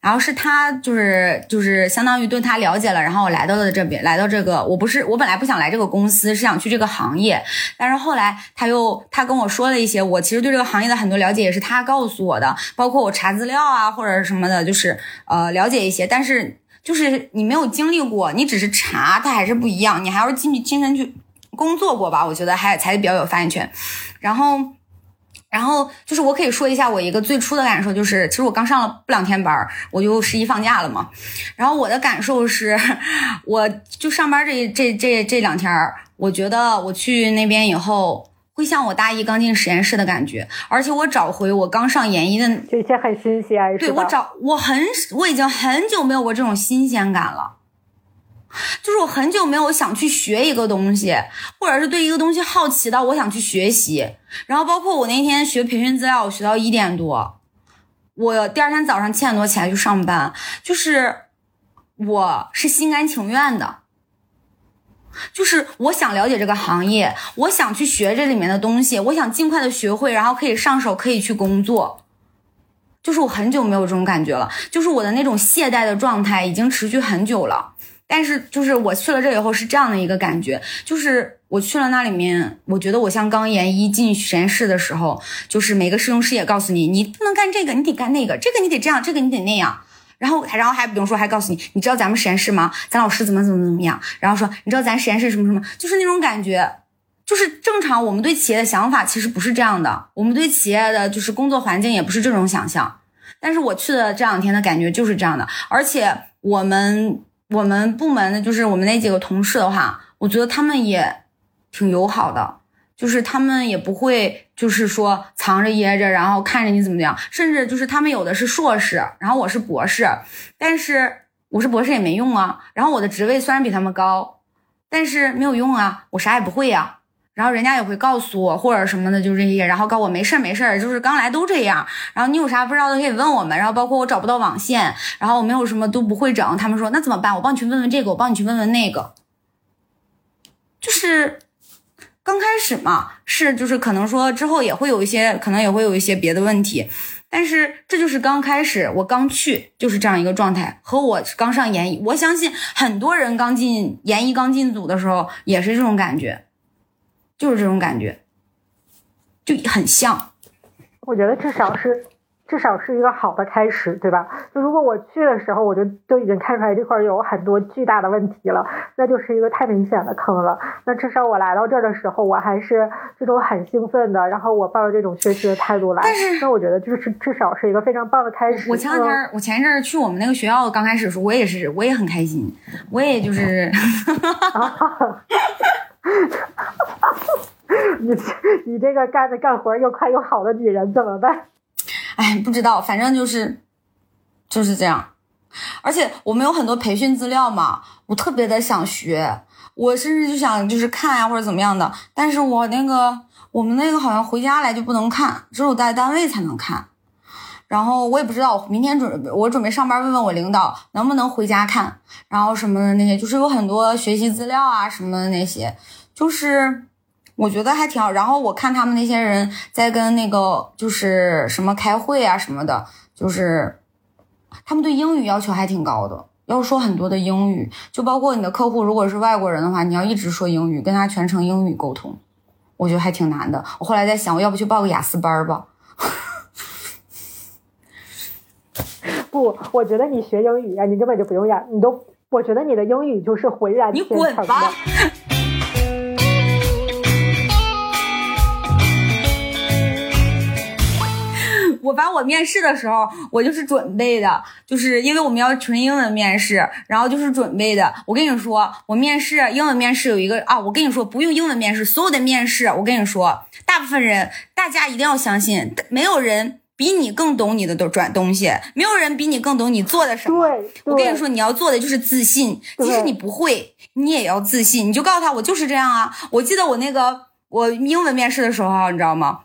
然后是她就是就是相当于对她了解了，然后我来到了这边，来到这个，我不是我本来不想来这个公司，是想去这个行业，但是后来她又她跟我说了一些，我其实对这个行业的很多了解也是她告诉我的，包括我查资料啊或者什么的，就是呃了解一些，但是就是你没有经历过，你只是查，它还是不一样，你还要进去亲身去工作过吧，我觉得还才比较有发言权，然后。然后就是我可以说一下我一个最初的感受，就是其实我刚上了不两天班我就十一放假了嘛。然后我的感受是，我就上班这这这这两天我觉得我去那边以后会像我大一刚进实验室的感觉，而且我找回我刚上研一的，这些很新鲜，对我找我很我已经很久没有过这种新鲜感了。就是我很久没有想去学一个东西，或者是对一个东西好奇到我想去学习。然后包括我那天学培训资料，我学到一点多，我第二天早上七点多起来去上班，就是我是心甘情愿的，就是我想了解这个行业，我想去学这里面的东西，我想尽快的学会，然后可以上手，可以去工作。就是我很久没有这种感觉了，就是我的那种懈怠的状态已经持续很久了。但是，就是我去了这以后是这样的一个感觉，就是我去了那里面，我觉得我像刚研一进实验室的时候，就是每个师兄师也告诉你，你不能干这个，你得干那个，这个你得这样，这个你得那样。然后然后还比如说还告诉你，你知道咱们实验室吗？咱老师怎么怎么怎么样？然后说你知道咱实验室什么什么，就是那种感觉。就是正常，我们对企业的想法其实不是这样的，我们对企业的就是工作环境也不是这种想象。但是我去的这两天的感觉就是这样的，而且我们我们部门的就是我们那几个同事的话，我觉得他们也挺友好的，就是他们也不会就是说藏着掖着，然后看着你怎么样，甚至就是他们有的是硕士，然后我是博士，但是我是博士也没用啊，然后我的职位虽然比他们高，但是没有用啊，我啥也不会呀。然后人家也会告诉我或者什么的，就这些，然后告诉我没事没事，就是刚来都这样。然后你有啥不知道的可以问我们。然后包括我找不到网线，然后我没有什么都不会整，他们说那怎么办？我帮你去问问这个，我帮你去问问那个。就是刚开始嘛，是就是可能说之后也会有一些，可能也会有一些别的问题，但是这就是刚开始，我刚去就是这样一个状态。和我刚上研一，我相信很多人刚进研一刚进组的时候也是这种感觉。就是这种感觉，就很像。我觉得至少是，至少是一个好的开始，对吧？就如果我去的时候，我就就已经看出来这块有很多巨大的问题了，那就是一个太明显的坑了。那至少我来到这儿的时候，我还是这种很兴奋的，然后我抱着这种学习的态度来。但是，那我觉得就是至少是一个非常棒的开始。我前两天，我前一阵去我们那个学校，刚开始的时候，我也是，我也很开心，我也就是。你你这个干的干活又快又好的女人怎么办？哎，不知道，反正就是就是这样。而且我们有很多培训资料嘛，我特别的想学，我甚至就想就是看呀或者怎么样的。但是我那个我们那个好像回家来就不能看，只有在单位才能看。然后我也不知道，明天准我准备上班问问我领导能不能回家看，然后什么的那些，就是有很多学习资料啊什么的那些，就是我觉得还挺好。然后我看他们那些人在跟那个就是什么开会啊什么的，就是他们对英语要求还挺高的，要说很多的英语，就包括你的客户如果是外国人的话，你要一直说英语，跟他全程英语沟通，我觉得还挺难的。我后来在想，我要不去报个雅思班吧。不，我觉得你学英语啊，你根本就不用雅，你都，我觉得你的英语就是浑然天成的。我把我面试的时候，我就是准备的，就是因为我们要纯英文面试，然后就是准备的。我跟你说，我面试英文面试有一个啊，我跟你说不用英文面试，所有的面试，我跟你说，大部分人，大家一定要相信，没有人。比你更懂你的都转东西，没有人比你更懂你做的什么。我跟你说，你要做的就是自信，即使你不会，你也要自信。你就告诉他，我就是这样啊。我记得我那个我英文面试的时候，你知道吗？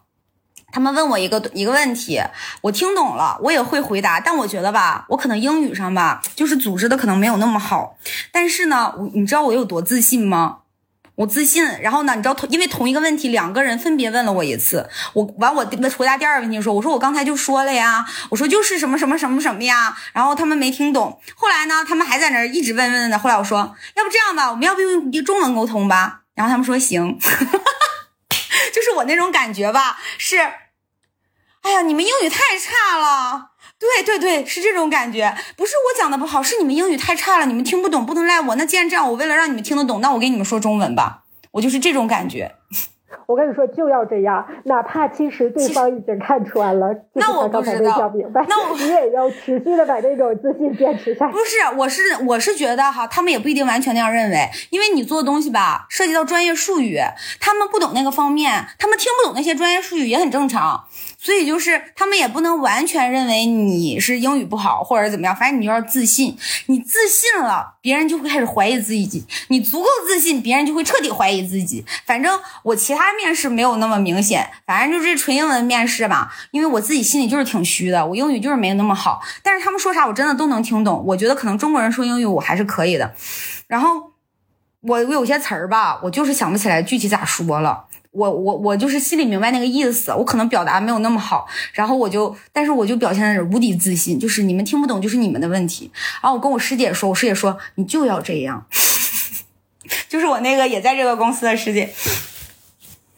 他们问我一个一个问题，我听懂了，我也会回答，但我觉得吧，我可能英语上吧，就是组织的可能没有那么好。但是呢，我你知道我有多自信吗？我自信，然后呢？你知道同因为同一个问题，两个人分别问了我一次。我完，我回答第二个问题说：“我说我刚才就说了呀，我说就是什么什么什么什么呀。”然后他们没听懂。后来呢，他们还在那儿一直问问的。后来我说：“要不这样吧，我们要不用中文沟通吧？”然后他们说：“行。”就是我那种感觉吧，是，哎呀，你们英语太差了。对对对，是这种感觉，不是我讲的不好，是你们英语太差了，你们听不懂，不能赖我。那既然这样，我为了让你们听得懂，那我给你们说中文吧，我就是这种感觉。我跟你说，就要这样，哪怕其实对方已经看穿了，那我刚才没讲明白，那你也要持续的把这种自信坚持下去。不是，我是我是觉得哈，他们也不一定完全那样认为，因为你做的东西吧，涉及到专业术语，他们不懂那个方面，他们听不懂那些专业术语也很正常。所以就是他们也不能完全认为你是英语不好或者怎么样，反正你就要自信。你自信了，别人就会开始怀疑自己；你足够自信，别人就会彻底怀疑自己。反正我其他面试没有那么明显，反正就是纯英文面试吧。因为我自己心里就是挺虚的，我英语就是没有那么好。但是他们说啥我真的都能听懂。我觉得可能中国人说英语我还是可以的。然后我我有些词儿吧，我就是想不起来具体咋说了。我我我就是心里明白那个意思，我可能表达没有那么好，然后我就，但是我就表现的无敌自信，就是你们听不懂就是你们的问题。然后我跟我师姐说，我师姐说你就要这样，就是我那个也在这个公司的师姐。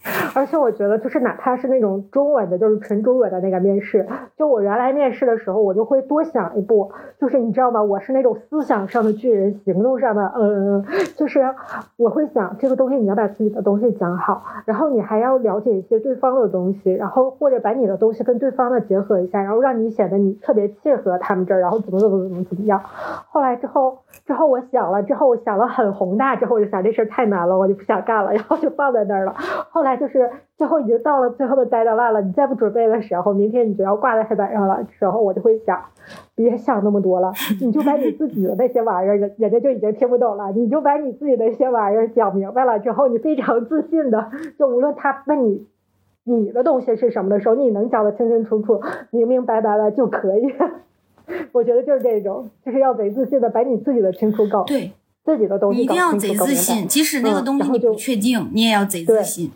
而且我觉得，就是哪怕是那种中文的，就是纯中文的那个面试，就我原来面试的时候，我就会多想一步。就是你知道吗？我是那种思想上的巨人，行动上的嗯，就是我会想这个东西，你要把自己的东西讲好，然后你还要了解一些对方的东西，然后或者把你的东西跟对方的结合一下，然后让你显得你特别契合他们这儿，然后怎么怎么怎么怎么样。后来之后，之后我想了，之后我想了很宏大，之后我就想这事儿太难了，我就不想干了，然后就放在那儿了。后来就是最后已经到了最后的 deadline 了，你再不准备的时候，明天你就要挂在黑板上了。之后我就会想，别想那么多了，你就把你自己的那些玩意儿，人人家就已经听不懂了，你就把你自己的那些玩意儿讲明白了之后，你非常自信的，就无论他问你你的东西是什么的时候，你能讲的清清楚楚、明明白白的就可以。我觉得就是这种，就是要贼自信的把你自己的清楚搞对。自己的东西一定要贼自信，即使那个东西你不确定，你也要贼自信。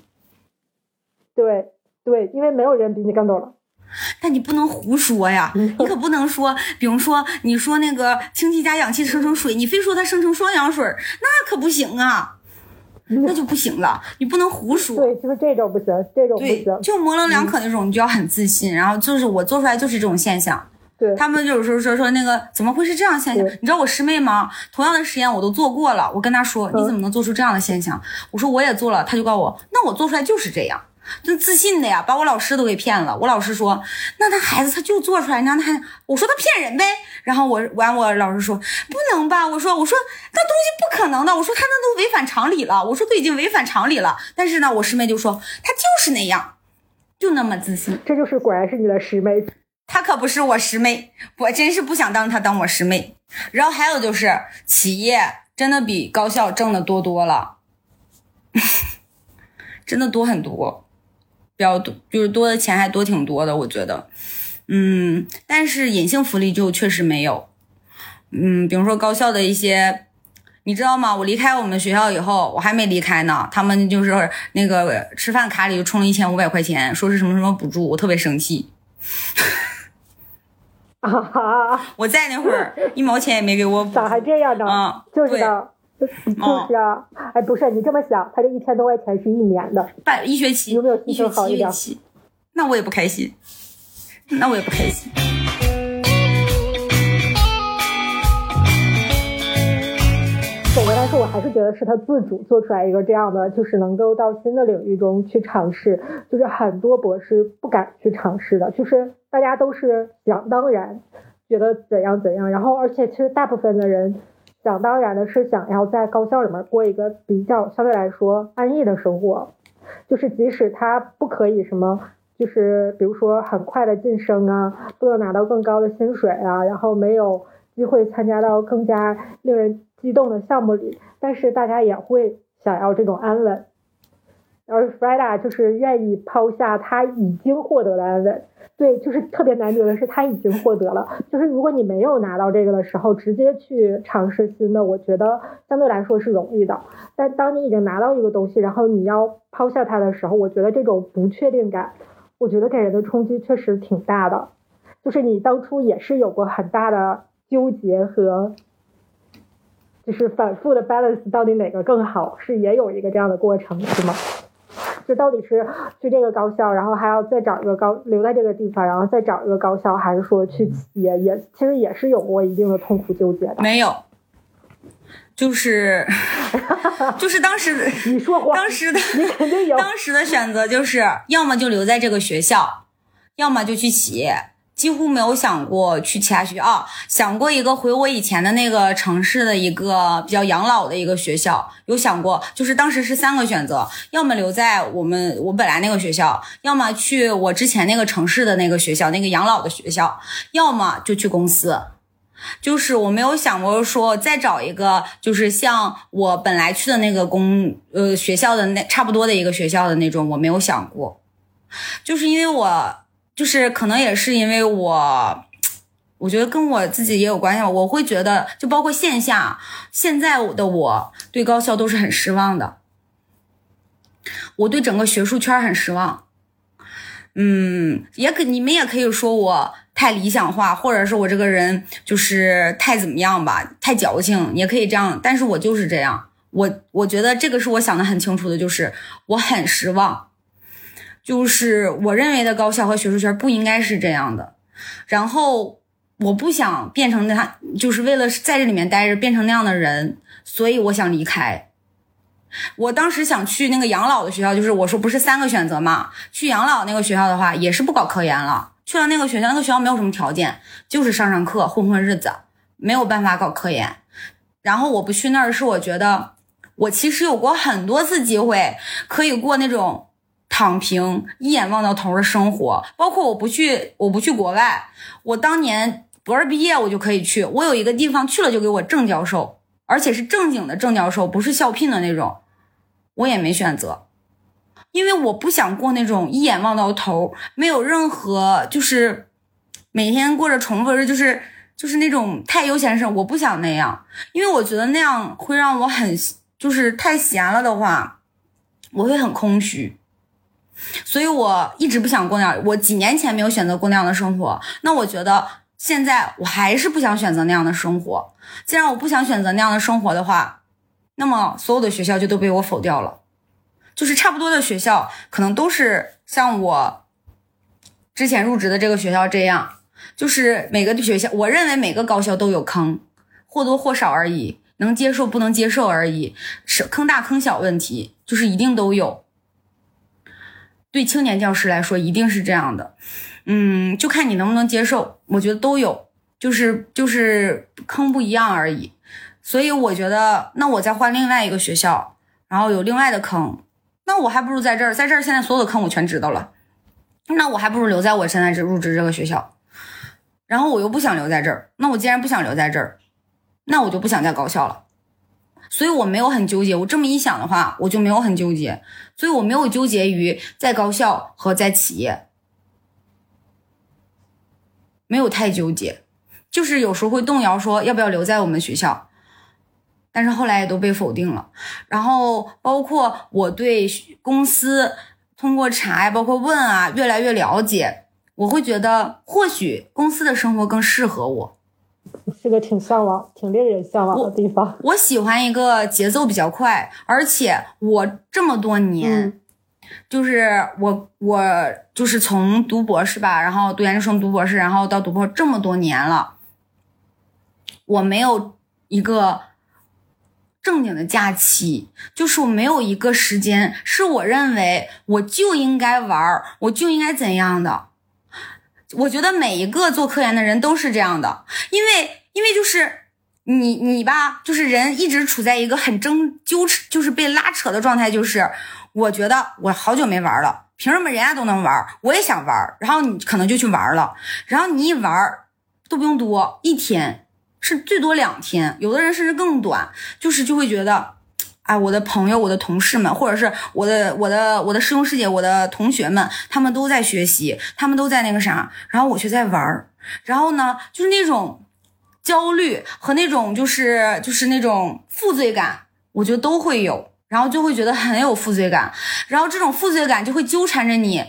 对对，因为没有人比你更懂了。但你不能胡说呀，你可不能说，比如说你说那个氢气加氧气生成水，你非说它生成双氧水，那可不行啊，那就不行了。你不能胡说。对，就是这种不行，这种不行。就模棱两可那种，你就要很自信，然后就是我做出来就是这种现象。他们有时候说说那个怎么会是这样现象？你知道我师妹吗？同样的实验我都做过了。我跟她说你怎么能做出这样的现象？我说我也做了。她就告诉我那我做出来就是这样，就自信的呀，把我老师都给骗了。我老师说那他孩子他就做出来，那他我说他骗人呗。然后我完我老师说不能吧？我说我说那东西不可能的。我说他那都违反常理了。我说都已经违反常理了。但是呢，我师妹就说他就是那样，就那么自信。这就是果然是你的师妹。她可不是我师妹，我真是不想当她当我师妹。然后还有就是，企业真的比高校挣的多多了，真的多很多，比较多，就是多的钱还多挺多的，我觉得。嗯，但是隐性福利就确实没有。嗯，比如说高校的一些，你知道吗？我离开我们学校以后，我还没离开呢，他们就是那个吃饭卡里就充了一千五百块钱，说是什么什么补助，我特别生气。啊！我在那会儿一毛钱也没给我，咋还这样呢？啊，就是的，就是啊！哎，不是你这么想，他这一千多块钱是一年的，半一学期，有没有一学期一学期？那我也不开心，那我也不开心。我还是觉得是他自主做出来一个这样的，就是能够到新的领域中去尝试，就是很多博士不敢去尝试的，就是。大家都是想当然，觉得怎样怎样，然后而且其实大部分的人想当然的是想要在高校里面过一个比较相对来说安逸的生活，就是即使他不可以什么，就是比如说很快的晋升啊，不能拿到更高的薪水啊，然后没有机会参加到更加令人激动的项目里，但是大家也会想要这种安稳，而 Freda 就是愿意抛下他已经获得的安稳。对，就是特别难得的是，他已经获得了。就是如果你没有拿到这个的时候，直接去尝试新的，我觉得相对来说是容易的。但当你已经拿到一个东西，然后你要抛下它的时候，我觉得这种不确定感，我觉得给人的冲击确实挺大的。就是你当初也是有过很大的纠结和，就是反复的 balance，到底哪个更好，是也有一个这样的过程，是吗？就到底是去这个高校，然后还要再找一个高留在这个地方，然后再找一个高校，还是说去企业？也其实也是有过一定的痛苦纠结的。没有，就是 就是当时你说话，当时的你肯定有，当时的选择就是要么就留在这个学校，要么就去企业。几乎没有想过去其他学校，想过一个回我以前的那个城市的一个比较养老的一个学校，有想过，就是当时是三个选择，要么留在我们我本来那个学校，要么去我之前那个城市的那个学校，那个养老的学校，要么就去公司，就是我没有想过说再找一个就是像我本来去的那个公呃学校的那差不多的一个学校的那种，我没有想过，就是因为我。就是可能也是因为我，我觉得跟我自己也有关系。我会觉得，就包括线下，现在的我对高校都是很失望的。我对整个学术圈很失望。嗯，也可你们也可以说我太理想化，或者是我这个人就是太怎么样吧，太矫情，也可以这样。但是我就是这样。我我觉得这个是我想的很清楚的，就是我很失望。就是我认为的高校和学术圈不应该是这样的。然后我不想变成那，就是为了在这里面待着变成那样的人，所以我想离开。我当时想去那个养老的学校，就是我说不是三个选择嘛，去养老那个学校的话，也是不搞科研了。去了那个学校，那个学校没有什么条件，就是上上课混混日子，没有办法搞科研。然后我不去那儿，是我觉得我其实有过很多次机会可以过那种躺平、一眼望到头的生活。包括我不去，我不去国外，我当年博士毕业我就可以去。我有一个地方去了就给我正教授，而且是正经的正教授，不是校聘的那种，我也没选择。因为我不想过那种一眼望到头，没有任何就是每天过着重复着就是就是那种太悠闲生，我不想那样，因为我觉得那样会让我很就是太闲了的话，我会很空虚，所以我一直不想过那样。我几年前没有选择过那样的生活，那我觉得现在我还是不想选择那样的生活。既然我不想选择那样的生活的话，那么所有的学校就都被我否掉了。就是差不多的学校，可能都是像我之前入职的这个学校这样，就是每个学校，我认为每个高校都有坑，或多或少而已，能接受不能接受而已，是坑大坑小问题，就是一定都有。对青年教师来说，一定是这样的，嗯，就看你能不能接受，我觉得都有，就是就是坑不一样而已。所以我觉得，那我再换另外一个学校，然后有另外的坑。那我还不如在这儿，在这儿现在所有的坑我全知道了。那我还不如留在我现在这入职这个学校。然后我又不想留在这儿，那我既然不想留在这儿，那我就不想在高校了。所以我没有很纠结。我这么一想的话，我就没有很纠结。所以我没有纠结于在高校和在企业，没有太纠结。就是有时候会动摇，说要不要留在我们学校。但是后来也都被否定了，然后包括我对公司通过查呀，包括问啊，越来越了解，我会觉得或许公司的生活更适合我，是个挺向往、挺令人向往的地方。我喜欢一个节奏比较快，而且我这么多年，就是我我就是从读博士吧，然后读研究生、读博士，然后到读博这么多年了，我没有一个。正经的假期，就是我没有一个时间，是我认为我就应该玩儿，我就应该怎样的。我觉得每一个做科研的人都是这样的，因为因为就是你你吧，就是人一直处在一个很争纠扯，就是被拉扯的状态。就是我觉得我好久没玩了，凭什么人家都能玩，我也想玩。然后你可能就去玩了，然后你一玩都不用多一天。是最多两天，有的人甚至更短，就是就会觉得，哎，我的朋友、我的同事们，或者是我的、我的、我的师兄师姐、我的同学们，他们都在学习，他们都在那个啥，然后我却在玩儿，然后呢，就是那种焦虑和那种就是就是那种负罪感，我觉得都会有，然后就会觉得很有负罪感，然后这种负罪感就会纠缠着你。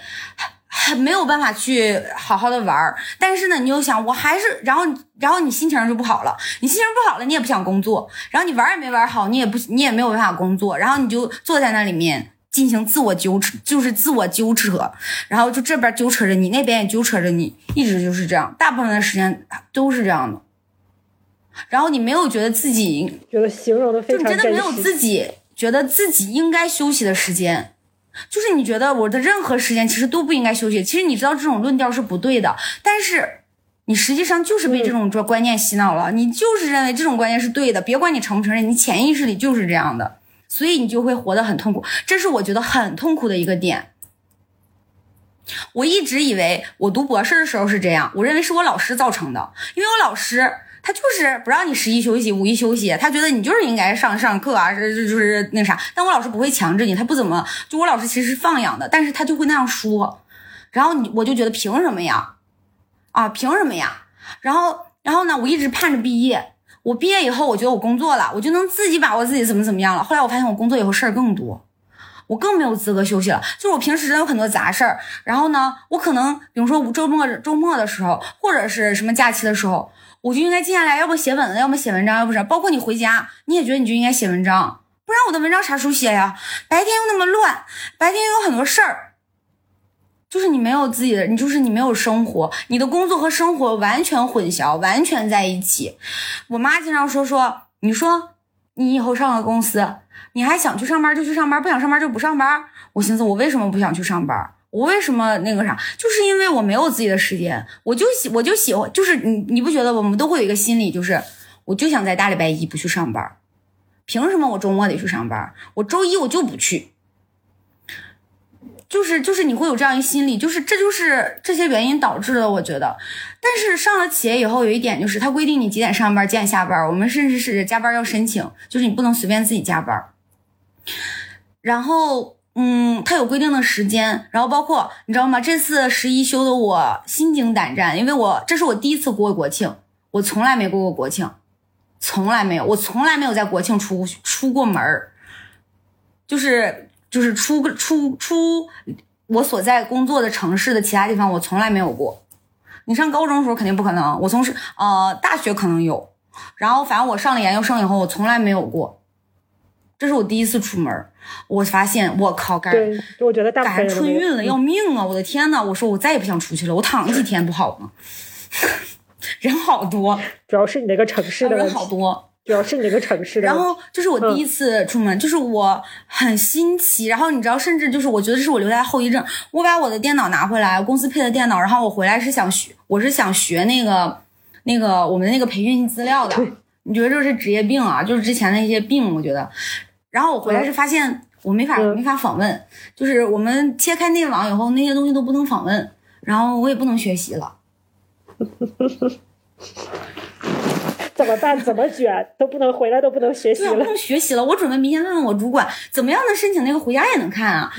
很没有办法去好好的玩儿，但是呢，你又想我还是，然后然后你心情就不好了，你心情不好了，你也不想工作，然后你玩也没玩好，你也不你也没有办法工作，然后你就坐在那里面进行自我纠扯，就是自我纠扯，然后就这边纠扯着你，那边也纠扯着你，一直就是这样，大部分的时间都是这样的，然后你没有觉得自己觉得形容的非常就真的没有自己觉得自己应该休息的时间。就是你觉得我的任何时间其实都不应该休息，其实你知道这种论调是不对的，但是你实际上就是被这种观观念洗脑了，你就是认为这种观念是对的，别管你承不承认，你潜意识里就是这样的，所以你就会活得很痛苦，这是我觉得很痛苦的一个点。我一直以为我读博士的时候是这样，我认为是我老师造成的，因为我老师。他就是不让你十一休息，五一休息。他觉得你就是应该上上课啊，是就是那啥。但我老师不会强制你，他不怎么就我老师其实是放养的，但是他就会那样说。然后你我就觉得凭什么呀？啊，凭什么呀？然后然后呢，我一直盼着毕业。我毕业以后，我觉得我工作了，我就能自己把握自己怎么怎么样了。后来我发现我工作以后事儿更多，我更没有资格休息了。就是我平时有很多杂事儿。然后呢，我可能比如说周末周末的时候，或者是什么假期的时候。我就应该静下来，要不写本子，要么写文章，要不是包括你回家，你也觉得你就应该写文章，不然我的文章啥时候写呀？白天又那么乱，白天又有很多事儿，就是你没有自己的，你就是你没有生活，你的工作和生活完全混淆，完全在一起。我妈经常说说，你说你以后上了公司，你还想去上班就去上班，不想上班就不上班。我寻思，我为什么不想去上班？我为什么那个啥？就是因为我没有自己的时间，我就喜我就喜欢，就是你你不觉得我们都会有一个心理，就是我就想在大礼拜一不去上班，凭什么我周末得去上班？我周一我就不去。就是就是你会有这样一心理，就是这就是这些原因导致的，我觉得。但是上了企业以后，有一点就是他规定你几点上班，几点下班。我们甚至是加班要申请，就是你不能随便自己加班。然后，嗯，他有规定的时间，然后包括你知道吗？这次十一休的我心惊胆战，因为我这是我第一次过国庆，我从来没过过国庆，从来没有，我从来没有在国庆出出过门儿，就是。就是出个出出我所在工作的城市的其他地方，我从来没有过。你上高中的时候肯定不可能，我从是呃大学可能有，然后反正我上了研究生以后，我从来没有过。这是我第一次出门，我发现我靠，赶我觉得赶春运了，要命啊！我的天呐，我说我再也不想出去了，我躺几天不好吗？人好多，主要是你那个城市的人好多。主要是你那个城市的？然后这是我第一次出门，就是我很新奇。然后你知道，甚至就是我觉得这是我留下的后遗症。我把我的电脑拿回来，公司配的电脑，然后我回来是想学，我是想学那个那个我们那个培训资料的。你觉得这是职业病啊？就是之前的一些病，我觉得。然后我回来是发现我没法没法访问，就是我们切开内网以后，那些东西都不能访问，然后我也不能学习了。怎么办？怎么卷都不能回来，都不能学习了。不能学习了。我准备明天问问我主管，怎么样能申请那个回家也能看啊？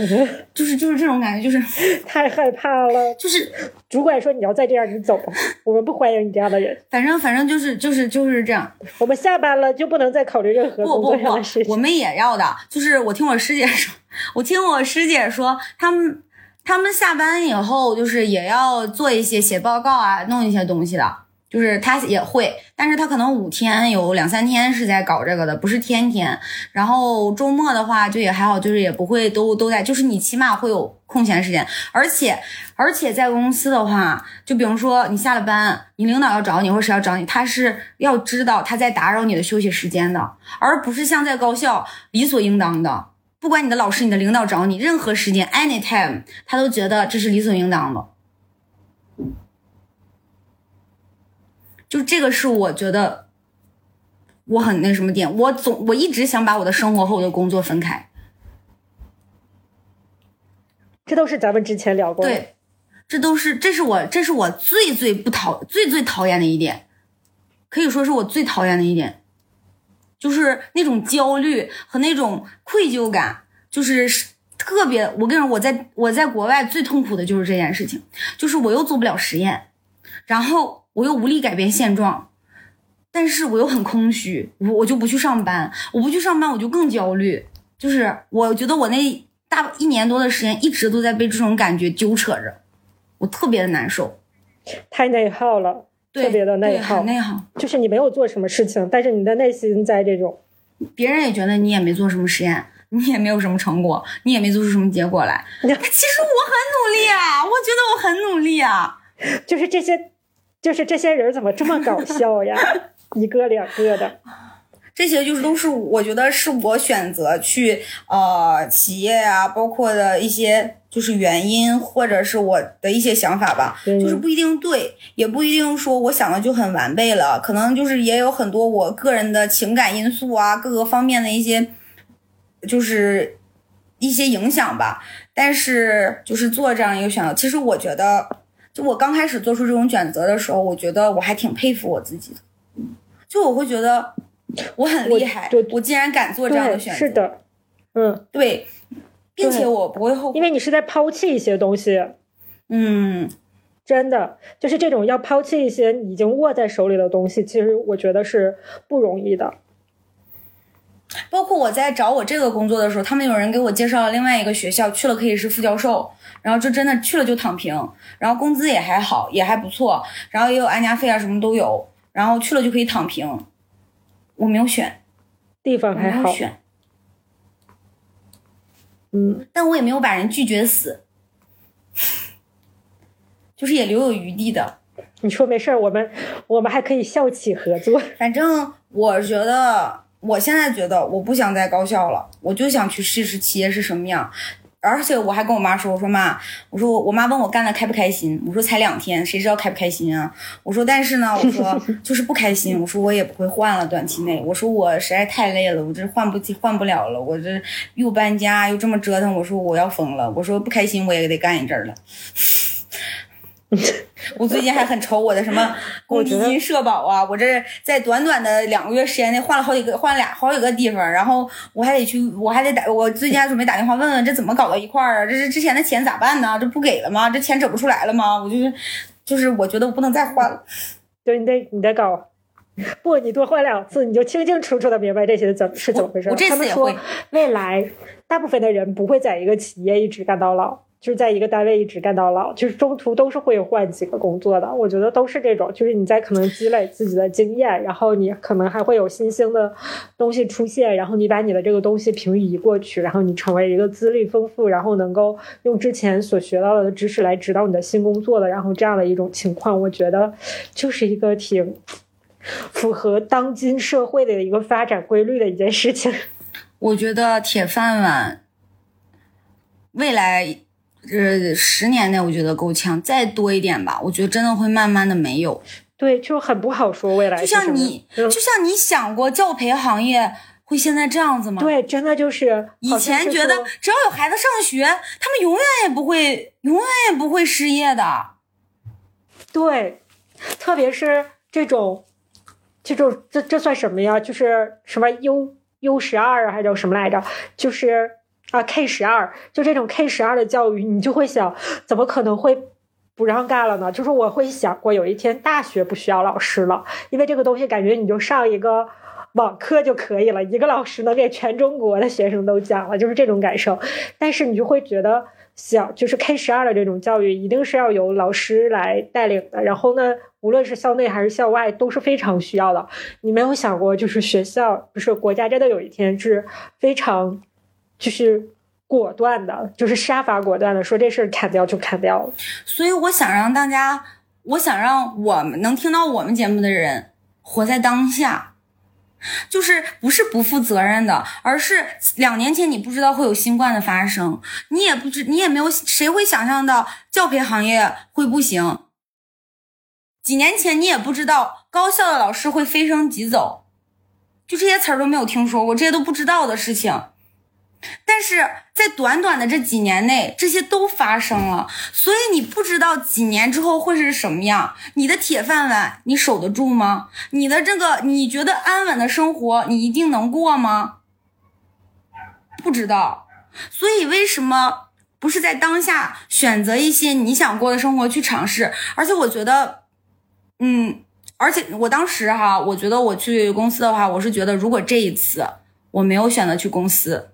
就是就是这种感觉，就是 太害怕了。就是主管说你要再这样，你走，我们不欢迎你这样的人。反正反正就是就是就是这样。我们下班了就不能再考虑任何工作上的事情。我们也要的，就是我听我师姐说，我听我师姐说，他们他们下班以后就是也要做一些写报告啊，弄一些东西的。就是他也会，但是他可能五天有两三天是在搞这个的，不是天天。然后周末的话就也还好，就是也不会都都在，就是你起码会有空闲时间。而且而且在公司的话，就比如说你下了班，你领导要找你或者谁要找你，他是要知道他在打扰你的休息时间的，而不是像在高校理所应当的，不管你的老师、你的领导找你任何时间，anytime，他都觉得这是理所应当的。就这个是我觉得我很那什么点，我总我一直想把我的生活和我的工作分开。这都是咱们之前聊过的。对，这都是这是我这是我最最不讨最最讨厌的一点，可以说是我最讨厌的一点，就是那种焦虑和那种愧疚感，就是特别。我跟你说，我在我在国外最痛苦的就是这件事情，就是我又做不了实验，然后。我又无力改变现状，但是我又很空虚，我我就不去上班，我不去上班我就更焦虑，就是我觉得我那大一年多的时间一直都在被这种感觉纠扯着，我特别的难受，太内耗了，特别的内耗，内耗，就是你没有做什么事情，但是你的内心在这种，别人也觉得你也没做什么实验，你也没有什么成果，你也没做出什么结果来，其实我很努力啊，我觉得我很努力啊，就是这些。就是这些人怎么这么搞笑呀？一个两个的，这些就是都是我觉得是我选择去呃企业啊，包括的一些就是原因，或者是我的一些想法吧。就是不一定对，也不一定说我想的就很完备了，可能就是也有很多我个人的情感因素啊，各个方面的一些就是一些影响吧。但是就是做这样一个选择，其实我觉得。就我刚开始做出这种选择的时候，我觉得我还挺佩服我自己的。就我会觉得我很厉害，我竟然敢做这样的选择。是的，嗯，对，并且我不会后悔，因为你是在抛弃一些东西。嗯，真的，就是这种要抛弃一些已经握在手里的东西，其实我觉得是不容易的。包括我在找我这个工作的时候，他们有人给我介绍了另外一个学校，去了可以是副教授。然后就真的去了就躺平，然后工资也还好，也还不错，然后也有安家费啊，什么都有。然后去了就可以躺平，我没有选，地方还好选，嗯，但我也没有把人拒绝死。就是也留有余地的。你说没事儿，我们我们还可以校企合作。反正我觉得，我现在觉得我不想在高校了，我就想去试试企业是什么样。而且我还跟我妈说，我说妈，我说我我妈问我干的开不开心，我说才两天，谁知道开不开心啊？我说但是呢，我说 就是不开心，我说我也不会换了，短期内，我说我实在太累了，我这换不换不了了，我这又搬家又这么折腾，我说我要疯了，我说不开心我也得干一阵儿了。我最近还很愁我的什么 公积金、社保啊！我这在短短的两个月时间内换了好几个，换了俩好几个地方，然后我还得去，我还得打，我最近还准备打电话问问这怎么搞到一块儿啊？这是之前的钱咋办呢？这不给了吗？这钱整不出来了吗？我就是，就是我觉得我不能再换了。对你得你得搞，不，你多换两次，你就清清楚楚的明白这些怎是怎么回事。我这次也会。未来大部分的人不会在一个企业一直干到老。就是在一个单位一直干到老，就是中途都是会换几个工作的。我觉得都是这种，就是你在可能积累自己的经验，然后你可能还会有新兴的东西出现，然后你把你的这个东西平移过去，然后你成为一个资历丰富，然后能够用之前所学到的知识来指导你的新工作的，然后这样的一种情况，我觉得就是一个挺符合当今社会的一个发展规律的一件事情。我觉得铁饭碗未来。这十年内我觉得够呛，再多一点吧，我觉得真的会慢慢的没有。对，就很不好说未来。就像你，就像你想过教培行业会现在这样子吗？对，真的就是以前觉得只要有孩子上学，他们永远也不会，永远也不会失业的。对，特别是这种，这种这这算什么呀？就是什么 U U 十二啊还叫什么来着？就是。啊，K 十二就这种 K 十二的教育，你就会想，怎么可能会不让干了呢？就是我会想过，有一天大学不需要老师了，因为这个东西感觉你就上一个网课就可以了，一个老师能给全中国的学生都讲了，就是这种感受。但是你就会觉得，小就是 K 十二的这种教育，一定是要由老师来带领的。然后呢，无论是校内还是校外，都是非常需要的。你没有想过，就是学校，不是国家，真的有一天是非常。就是果断的，就是杀伐果断的，说这事儿砍掉就砍掉了。所以我想让大家，我想让我们能听到我们节目的人活在当下，就是不是不负责任的，而是两年前你不知道会有新冠的发生，你也不知你也没有谁会想象到教培行业会不行。几年前你也不知道高校的老师会飞升即走，就这些词儿都没有听说过，这些都不知道的事情。但是在短短的这几年内，这些都发生了，所以你不知道几年之后会是什么样。你的铁饭碗，你守得住吗？你的这个你觉得安稳的生活，你一定能过吗？不知道。所以为什么不是在当下选择一些你想过的生活去尝试？而且我觉得，嗯，而且我当时哈，我觉得我去公司的话，我是觉得如果这一次我没有选择去公司。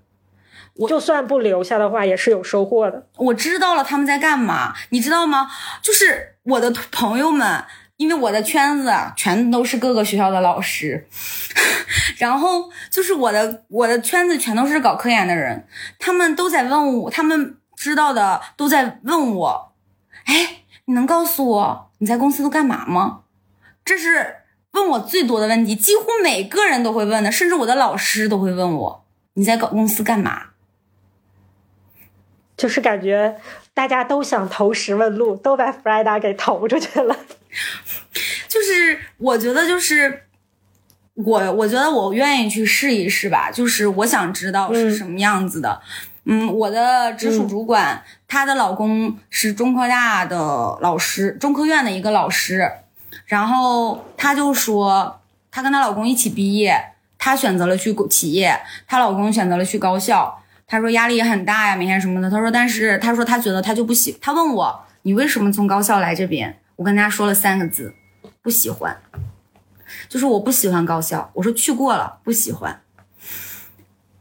我就算不留下的话，也是有收获的。我知道了他们在干嘛，你知道吗？就是我的朋友们，因为我的圈子啊，全都是各个学校的老师，然后就是我的我的圈子全都是搞科研的人，他们都在问我，他们知道的都在问我，哎，你能告诉我你在公司都干嘛吗？这是问我最多的问题，几乎每个人都会问的，甚至我的老师都会问我，你在搞公司干嘛？就是感觉大家都想投石问路，都把 Frida 给投出去了。就是我觉得，就是我，我觉得我愿意去试一试吧。就是我想知道是什么样子的。嗯，我的直属主管，她的老公是中科大的老师，中科院的一个老师。然后她就说，她跟她老公一起毕业，她选择了去企业，她老公选择了去高校。他说压力也很大呀，每天什么的。他说，但是他说他觉得他就不喜。他问我，你为什么从高校来这边？我跟他说了三个字，不喜欢，就是我不喜欢高校。我说去过了，不喜欢。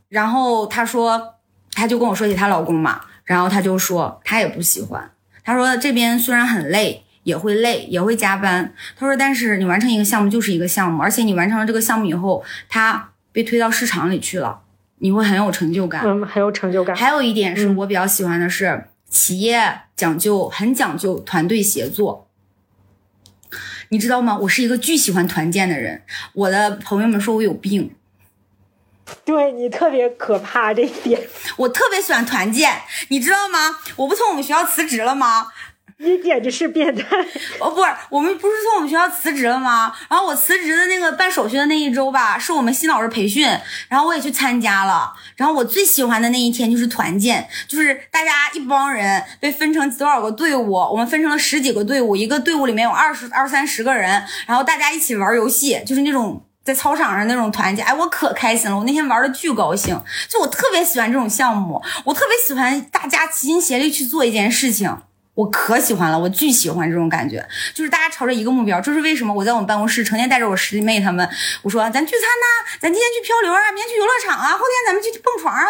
然后他说，他就跟我说起她老公嘛，然后他就说他也不喜欢。他说这边虽然很累，也会累，也会加班。他说，但是你完成一个项目就是一个项目，而且你完成了这个项目以后，他被推到市场里去了。你会很有成就感，嗯，很有成就感。还有一点是我比较喜欢的是，企业讲究很讲究团队协作，你知道吗？我是一个巨喜欢团建的人，我的朋友们说我有病。对你特别可怕这一点，我特别喜欢团建，你知道吗？我不从我们学校辞职了吗？你简直是变态！哦，不是，我们不是从我们学校辞职了吗？然后我辞职的那个办手续的那一周吧，是我们新老师培训，然后我也去参加了。然后我最喜欢的那一天就是团建，就是大家一帮人被分成多少个队伍，我们分成了十几个队伍，一个队伍里面有二十二三十个人，然后大家一起玩游戏，就是那种在操场上那种团建，哎，我可开心了，我那天玩的巨高兴，就我特别喜欢这种项目，我特别喜欢大家齐心协力去做一件事情。我可喜欢了，我巨喜欢这种感觉，就是大家朝着一个目标。这是为什么？我在我们办公室成天带着我师弟妹他们，我说咱聚餐呐，咱今天去漂流啊，明天去游乐场啊，后天咱们去蹦床啊。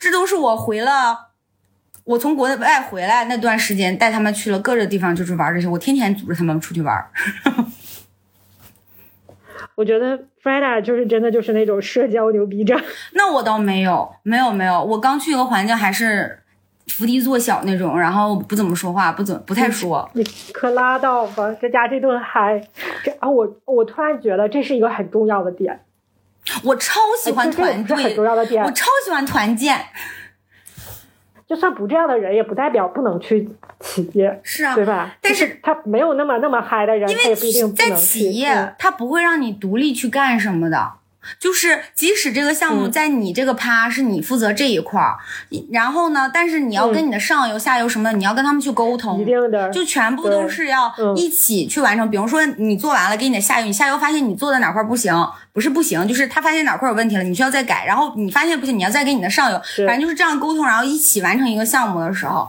这都是我回了，我从国外回来那段时间带他们去了各个地方，就是玩这些。我天天组织他们出去玩。我觉得 Freda 就是真的就是那种社交牛逼症。那我倒没有，没有没有，我刚去一个环境还是。伏低做小那种，然后不怎么说话，不怎不太说。你可拉倒吧，这家这顿嗨，这啊我我突然觉得这是一个很重要的点。我超喜欢团队，很重要的点。我超喜欢团建。就算不这样的人，也不代表不能去企业，是啊，对吧？但是他没有那么那么嗨的人，因为在企业，他不会让你独立去干什么的。就是即使这个项目在你这个趴是你负责这一块儿，然后呢，但是你要跟你的上游、下游什么的，你要跟他们去沟通，一定的，就全部都是要一起去完成。比如说你做完了，给你的下游，你下游发现你做的哪块不行，不是不行，就是他发现哪块有问题了，你需要再改，然后你发现不行，你要再给你的上游，反正就是这样沟通，然后一起完成一个项目的时候。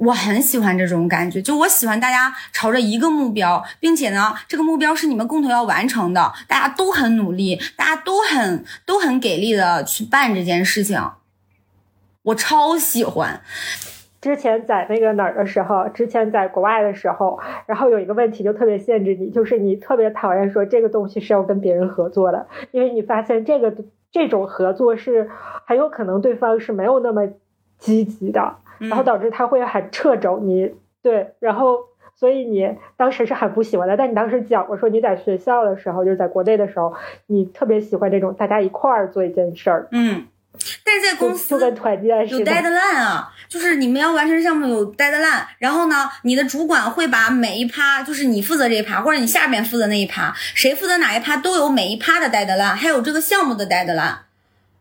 我很喜欢这种感觉，就我喜欢大家朝着一个目标，并且呢，这个目标是你们共同要完成的，大家都很努力，大家都很都很给力的去办这件事情，我超喜欢。之前在那个哪儿的时候，之前在国外的时候，然后有一个问题就特别限制你，就是你特别讨厌说这个东西是要跟别人合作的，因为你发现这个这种合作是很有可能对方是没有那么积极的。然后导致他会很掣肘你，对，然后所以你当时是很不喜欢的。但你当时讲过说你在学校的时候，就是在国内的时候，你特别喜欢这种大家一块儿做一件事儿。嗯，但是在公司有 deadline 啊，就是你们要完成项目有 deadline。然后呢，你的主管会把每一趴，就是你负责这一趴，或者你下边负责那一趴，谁负责哪一趴，都有每一趴的 deadline，还有这个项目的 deadline。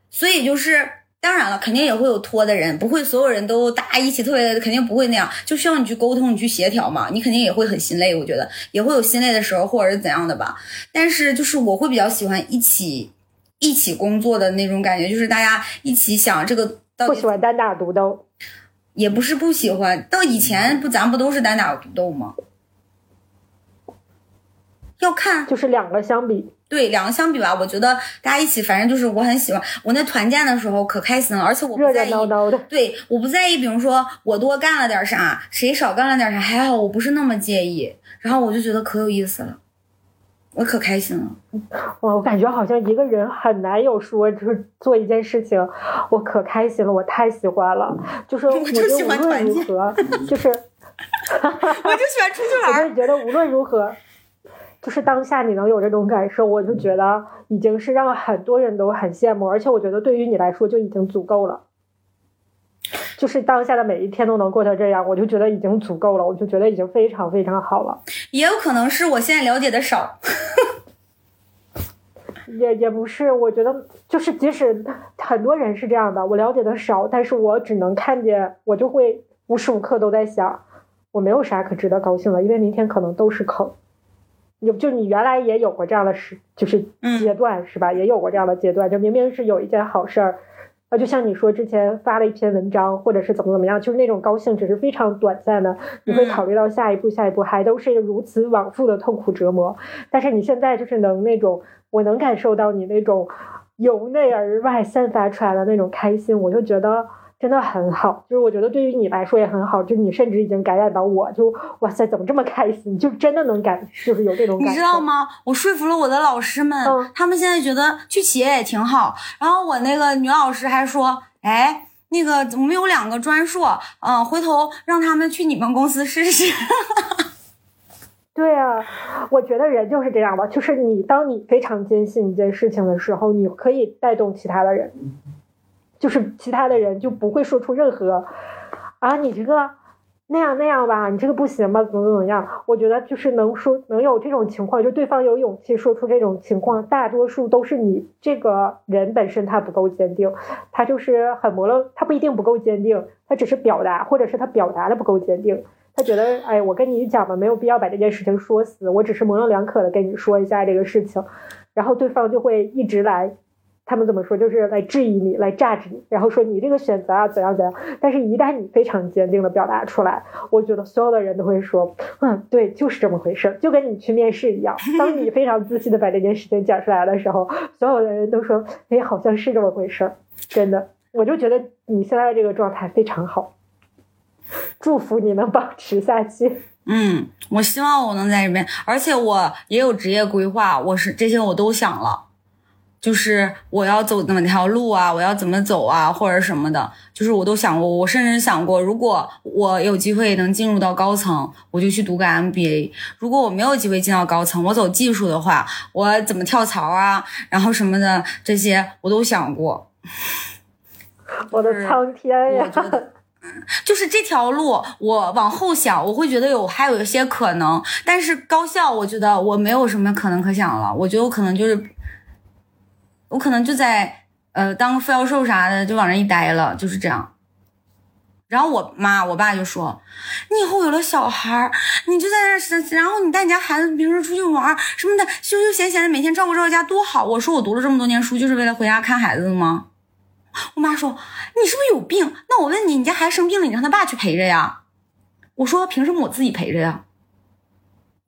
所以就是。当然了，肯定也会有拖的人，不会所有人都大家一起特别，肯定不会那样，就需要你去沟通，你去协调嘛。你肯定也会很心累，我觉得也会有心累的时候，或者是怎样的吧。但是就是我会比较喜欢一起一起工作的那种感觉，就是大家一起想这个。到不喜欢单打独斗，也不是不喜欢。到以前不咱不都是单打独斗吗？要看，就是两个相比。对两个相比吧，我觉得大家一起，反正就是我很喜欢。我那团建的时候可开心了，而且我不在意。对，我不在意，比如说我多干了点啥，谁少干了点啥，还好我不是那么介意。然后我就觉得可有意思了，我可开心了。我，我感觉好像一个人很难有说，就是做一件事情，我可开心了，我太喜欢了。就是 我就喜欢团建，就是，我就喜欢出去玩。我就觉得无论如何。就是当下你能有这种感受，我就觉得已经是让很多人都很羡慕，而且我觉得对于你来说就已经足够了。就是当下的每一天都能过成这样，我就觉得已经足够了，我就觉得已经非常非常好了。也有可能是我现在了解的少，也也不是，我觉得就是即使很多人是这样的，我了解的少，但是我只能看见，我就会无时无刻都在想，我没有啥可值得高兴的，因为明天可能都是坑。有就你原来也有过这样的时，就是阶段是吧？也有过这样的阶段，就明明是有一件好事儿，啊，就像你说之前发了一篇文章，或者是怎么怎么样，就是那种高兴只是非常短暂的，你会考虑到下一步，下一步还都是如此往复的痛苦折磨。但是你现在就是能那种，我能感受到你那种由内而外散发出来的那种开心，我就觉得。真的很好，就是我觉得对于你来说也很好，就是你甚至已经感染到我，就哇塞，怎么这么开心？就真的能感，就是有这种感。你知道吗？我说服了我的老师们，他们现在觉得去企业也挺好。然后我那个女老师还说，哎，那个我们有两个专硕，嗯，回头让他们去你们公司试试。对啊，我觉得人就是这样吧，就是你当你非常坚信一件事情的时候，你可以带动其他的人，就是其他的人就不会说出任何啊，你这个。那样那样吧，你这个不行吧？怎么怎么样？我觉得就是能说能有这种情况，就对方有勇气说出这种情况，大多数都是你这个人本身他不够坚定，他就是很模棱，他不一定不够坚定，他只是表达，或者是他表达的不够坚定，他觉得哎，我跟你讲吧，没有必要把这件事情说死，我只是模棱两可的跟你说一下这个事情，然后对方就会一直来。他们怎么说？就是来质疑你，来榨取你，然后说你这个选择啊怎样怎样。但是，一旦你非常坚定的表达出来，我觉得所有的人都会说，嗯，对，就是这么回事，就跟你去面试一样。当你非常自信的把这件事情讲出来的时候，所有的人都说，哎，好像是这么回事。真的，我就觉得你现在的这个状态非常好，祝福你能保持下去。嗯，我希望我能在这边，而且我也有职业规划，我是这些我都想了。就是我要走哪条路啊，我要怎么走啊，或者什么的，就是我都想过。我甚至想过，如果我有机会能进入到高层，我就去读个 MBA；如果我没有机会进到高层，我走技术的话，我怎么跳槽啊，然后什么的这些我都想过。我的苍天呀！就是这条路，我往后想，我会觉得有还有一些可能，但是高校，我觉得我没有什么可能可想了。我觉得我可能就是。我可能就在呃当个副教授啥的，就往那一待了，就是这样。然后我妈我爸就说：“你以后有了小孩你就在那，然后你带你家孩子平时出去玩什么的，休休闲闲的，每天照顾照顾家多好。”我说：“我读了这么多年书，就是为了回家看孩子的吗？”我妈说：“你是不是有病？那我问你，你家孩子生病了，你让他爸去陪着呀？”我说：“凭什么我自己陪着呀？”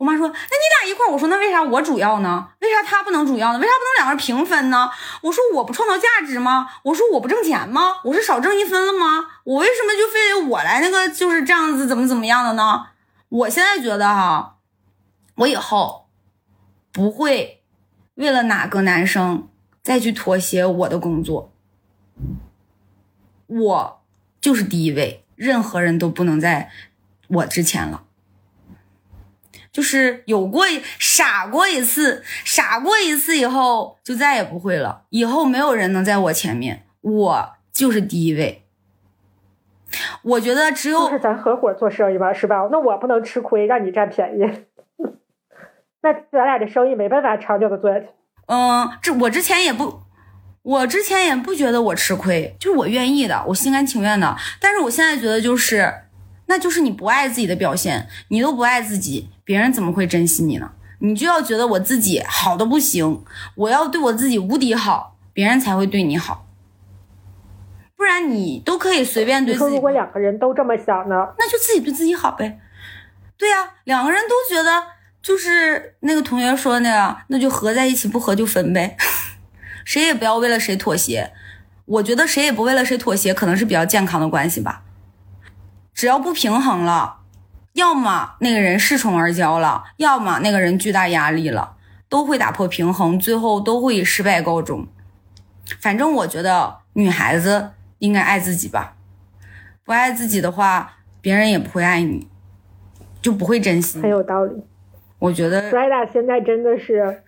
我妈说：“那你俩一块儿。”我说：“那为啥我主要呢？为啥他不能主要呢？为啥不能两个人平分呢？”我说：“我不创造价值吗？我说我不挣钱吗？我是少挣一分了吗？我为什么就非得我来那个就是这样子怎么怎么样的呢？”我现在觉得哈，我以后不会为了哪个男生再去妥协我的工作，我就是第一位，任何人都不能在我之前了。就是有过傻过一次，傻过一次以后就再也不会了。以后没有人能在我前面，我就是第一位。我觉得只有是咱合伙做生意吧，是吧？那我不能吃亏，让你占便宜。那咱俩这生意没办法长久的做下去。嗯，这我之前也不，我之前也不觉得我吃亏，就是我愿意的，我心甘情愿的。但是我现在觉得就是。那就是你不爱自己的表现，你都不爱自己，别人怎么会珍惜你呢？你就要觉得我自己好的不行，我要对我自己无敌好，别人才会对你好。不然你都可以随便对自己。说如果两个人都这么想呢？那就自己对自己好呗。对呀，两个人都觉得就是那个同学说的那样，那就合在一起，不合就分呗。谁也不要为了谁妥协。我觉得谁也不为了谁妥协，可能是比较健康的关系吧。只要不平衡了，要么那个人恃宠而骄了，要么那个人巨大压力了，都会打破平衡，最后都会以失败告终。反正我觉得女孩子应该爱自己吧，不爱自己的话，别人也不会爱你，就不会珍惜。很有道理。我觉得 e d a 现在真的是，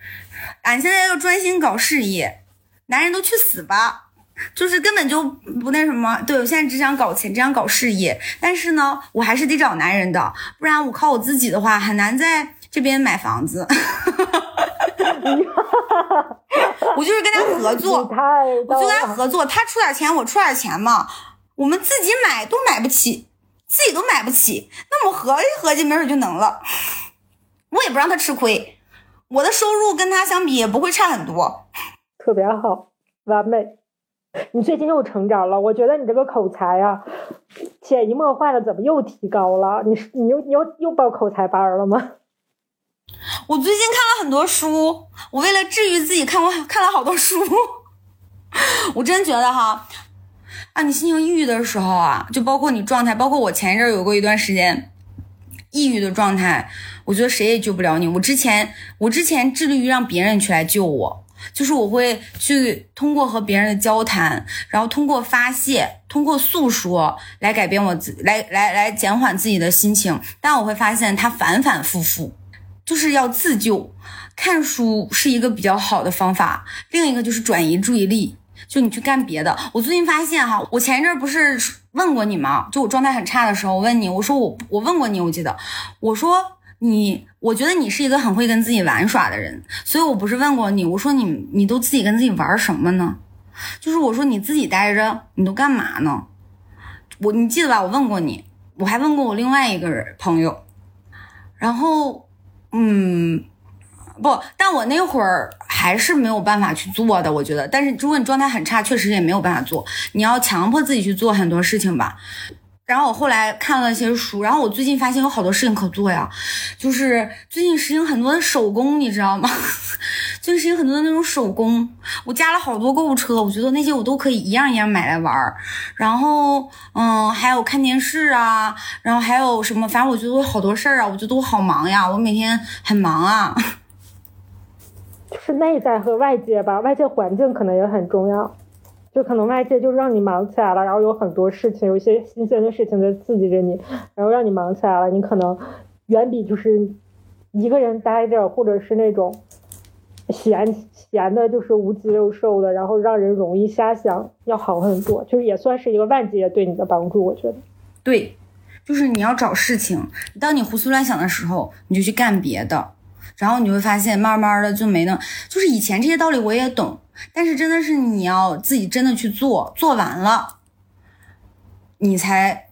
俺现在要专心搞事业，男人都去死吧。就是根本就不那什么，对我现在只想搞钱，只想搞事业。但是呢，我还是得找男人的，不然我靠我自己的话，很难在这边买房子。我就是跟他 合作，我就跟他合作，他出点钱，我出点钱嘛。我们自己买都买不起，自己都买不起，那我合计合计，没准就能了。我也不让他吃亏，我的收入跟他相比也不会差很多，特别好，完美。你最近又成长了，我觉得你这个口才啊，潜移默化的怎么又提高了？你你又你又又报口才班了吗？我最近看了很多书，我为了治愈自己看过看了好多书。我真觉得哈，啊，你心情抑郁的时候啊，就包括你状态，包括我前一阵有过一段时间抑郁的状态，我觉得谁也救不了你。我之前我之前致力于让别人去来救我。就是我会去通过和别人的交谈，然后通过发泄，通过诉说来改变我自，来来来减缓自己的心情。但我会发现它反反复复，就是要自救。看书是一个比较好的方法，另一个就是转移注意力，就你去干别的。我最近发现哈，我前一阵不是问过你吗？就我状态很差的时候，我问你，我说我我问过你，我记得我说。你，我觉得你是一个很会跟自己玩耍的人，所以我不是问过你，我说你，你都自己跟自己玩什么呢？就是我说你自己待着，你都干嘛呢？我，你记得吧？我问过你，我还问过我另外一个人朋友，然后，嗯，不，但我那会儿还是没有办法去做的，我觉得。但是如果你状态很差，确实也没有办法做，你要强迫自己去做很多事情吧。然后我后来看了一些书，然后我最近发现有好多事情可做呀，就是最近实行很多的手工，你知道吗？最近实行很多的那种手工，我加了好多购物车，我觉得那些我都可以一样一样买来玩儿。然后，嗯，还有看电视啊，然后还有什么，反正我觉得我好多事儿啊，我觉得我好忙呀，我每天很忙啊。是内在和外界吧，外界环境可能也很重要。就可能外界就让你忙起来了，然后有很多事情，有一些新鲜的事情在刺激着你，然后让你忙起来了。你可能远比就是一个人待着，或者是那种闲闲的，就是无鸡六兽的，然后让人容易瞎想要好很多。就是也算是一个外界对你的帮助，我觉得。对，就是你要找事情，当你胡思乱想的时候，你就去干别的，然后你会发现慢慢的就没那，就是以前这些道理我也懂。但是真的是你要自己真的去做，做完了，你才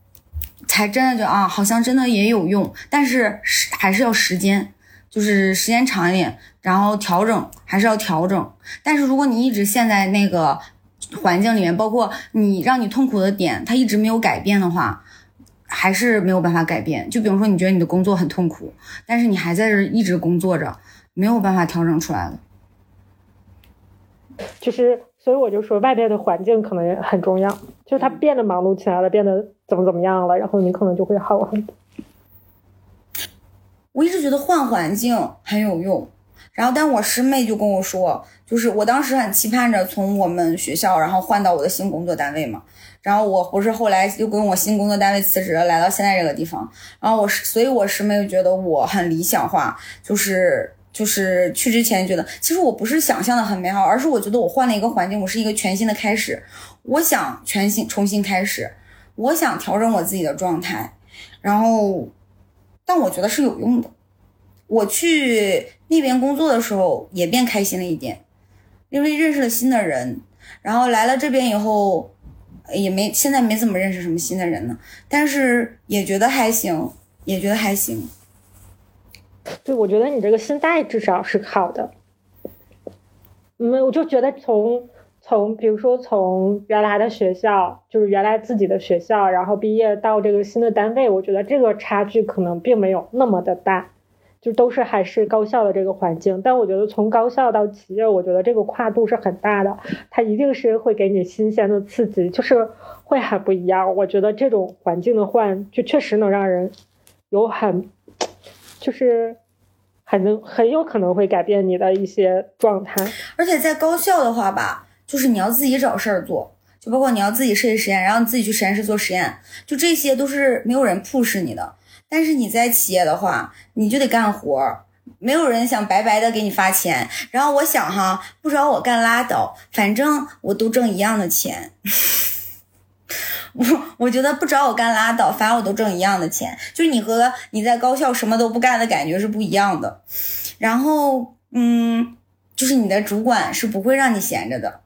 才真的就啊，好像真的也有用。但是是还是要时间，就是时间长一点，然后调整还是要调整。但是如果你一直陷在那个环境里面，包括你让你痛苦的点，它一直没有改变的话，还是没有办法改变。就比如说你觉得你的工作很痛苦，但是你还在这一直工作着，没有办法调整出来的。其实，所以我就说，外边的环境可能也很重要。就是他变得忙碌起来了，变得怎么怎么样了，然后你可能就会好很多。我一直觉得换环境很有用，然后，但我师妹就跟我说，就是我当时很期盼着从我们学校，然后换到我的新工作单位嘛。然后我不是后来又跟我新工作单位辞职，来到现在这个地方。然后我师，所以我师妹就觉得我很理想化，就是。就是去之前觉得，其实我不是想象的很美好，而是我觉得我换了一个环境，我是一个全新的开始，我想全新重新开始，我想调整我自己的状态，然后，但我觉得是有用的。我去那边工作的时候也变开心了一点，因为认识了新的人，然后来了这边以后，也没现在没怎么认识什么新的人呢，但是也觉得还行，也觉得还行。对，我觉得你这个心态至少是好的。嗯，我就觉得从从比如说从原来的学校，就是原来自己的学校，然后毕业到这个新的单位，我觉得这个差距可能并没有那么的大，就都是还是高校的这个环境。但我觉得从高校到企业，我觉得这个跨度是很大的，它一定是会给你新鲜的刺激，就是会很不一样。我觉得这种环境的换，就确实能让人有很。就是很能很有可能会改变你的一些状态，而且在高校的话吧，就是你要自己找事儿做，就包括你要自己设计实验，然后你自己去实验室做实验，就这些都是没有人 push 你的。但是你在企业的话，你就得干活，没有人想白白的给你发钱。然后我想哈，不找我干拉倒，反正我都挣一样的钱。我我觉得不找我干拉倒，反正我都挣一样的钱。就是你和你在高校什么都不干的感觉是不一样的。然后，嗯，就是你的主管是不会让你闲着的。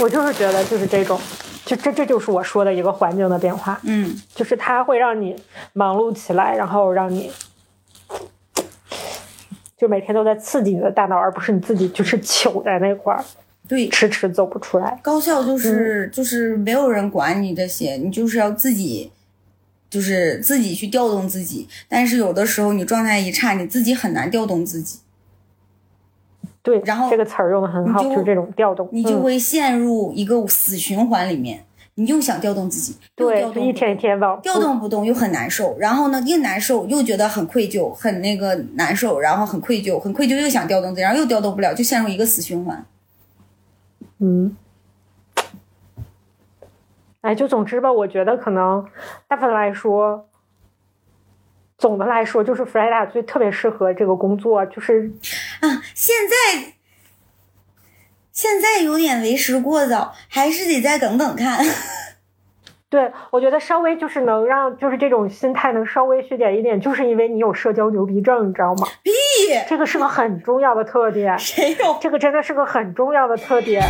我就是觉得就是这种，就这这就是我说的一个环境的变化。嗯，就是他会让你忙碌起来，然后让你就每天都在刺激你的大脑，而不是你自己就是 糗在那块儿。对，迟迟走不出来。高校就是就是没有人管你这些，你就是要自己，就是自己去调动自己。但是有的时候你状态一差，你自己很难调动自己。对，然后这个词儿用的很好，就是这种调动，你就会陷入一个死循环里面。你又想调动自己，又对，调动就一天一天吧调动不动又很难受，然后呢又难受又觉得很愧疚，很那个难受，然后很愧疚，很愧疚又想调动自己，然后又调动不了，就陷入一个死循环。嗯，哎，就总之吧，我觉得可能大部分来说，总的来说，就是 Freda 最特别适合这个工作，就是啊，现在现在有点为时过早，还是得再等等看。对我觉得稍微就是能让就是这种心态能稍微削减一点，就是因为你有社交牛逼症，你知道吗？屁，这个是个很重要的特点，谁有？这个真的是个很重要的特点。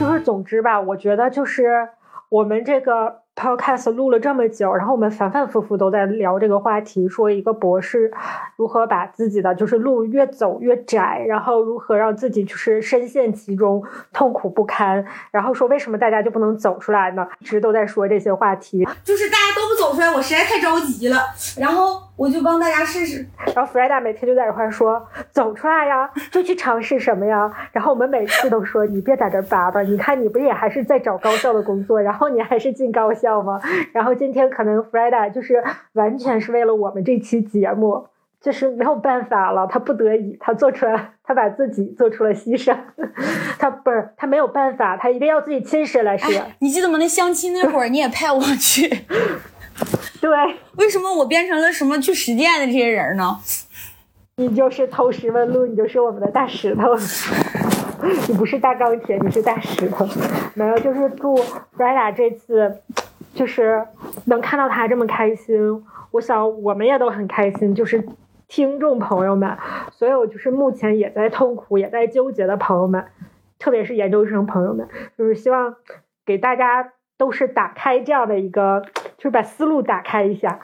就是总之吧，我觉得就是我们这个 podcast 录了这么久，然后我们反反复复都在聊这个话题，说一个博士如何把自己的就是路越走越窄，然后如何让自己就是深陷其中，痛苦不堪，然后说为什么大家就不能走出来呢？一直都在说这些话题，就是大家都不走出来，我实在太着急了，然后我就帮大家试试。然后 Freda 每天就在这块说走出来呀，就去尝试什么呀。然后我们每次都说你别在这叭叭，你看你不也还是在找高校的工作，然后你还是进高校吗？然后今天可能 Freda 就是完全是为了我们这期节目，就是没有办法了，他不得已，他做出来，他把自己做出了牺牲，他不是他没有办法，他一定要自己亲身来说。哎，你记得吗？那相亲那会儿你也派我去，对为什么我变成了什么去实践的这些人呢？你就是投石问路，你就是我们的大石头。你不是大钢铁，你是大石头。没有，就是祝 Freda 这次就是能看到他这么开心，我想我们也都很开心。就是听众朋友们，所有就是目前也在痛苦、也在纠结的朋友们，特别是研究生朋友们，就是希望给大家都是打开这样的一个，就是把思路打开一下。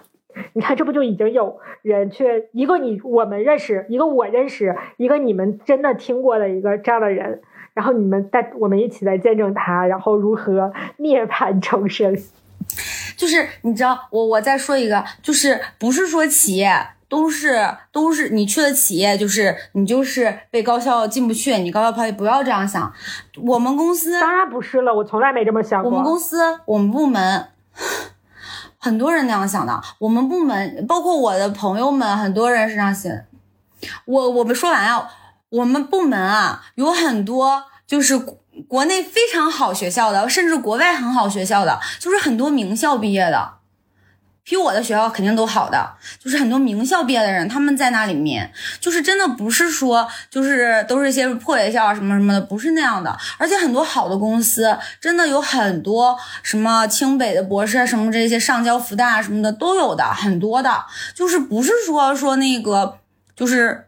你看，这不就已经有人去一个你我们认识，一个我认识，一个你们真的听过的一个这样的人，然后你们在我们一起来见证他，然后如何涅槃重生。就是你知道，我我再说一个，就是不是说企业都是都是你去的企业，就是你就是被高校进不去，你高校抛弃，不要这样想。我们公司当然不是了，我从来没这么想过。我们公司我们部门。很多人那样想的，我们部门包括我的朋友们，很多人是这样想。我我们说完啊，我们部门啊有很多就是国内非常好学校的，甚至国外很好学校的，就是很多名校毕业的。比我的学校肯定都好的，就是很多名校毕业的人，他们在那里面，就是真的不是说就是都是一些破学校什么什么的，不是那样的。而且很多好的公司，真的有很多什么清北的博士啊什么这些上交、复旦什么的都有的，很多的，就是不是说说那个就是。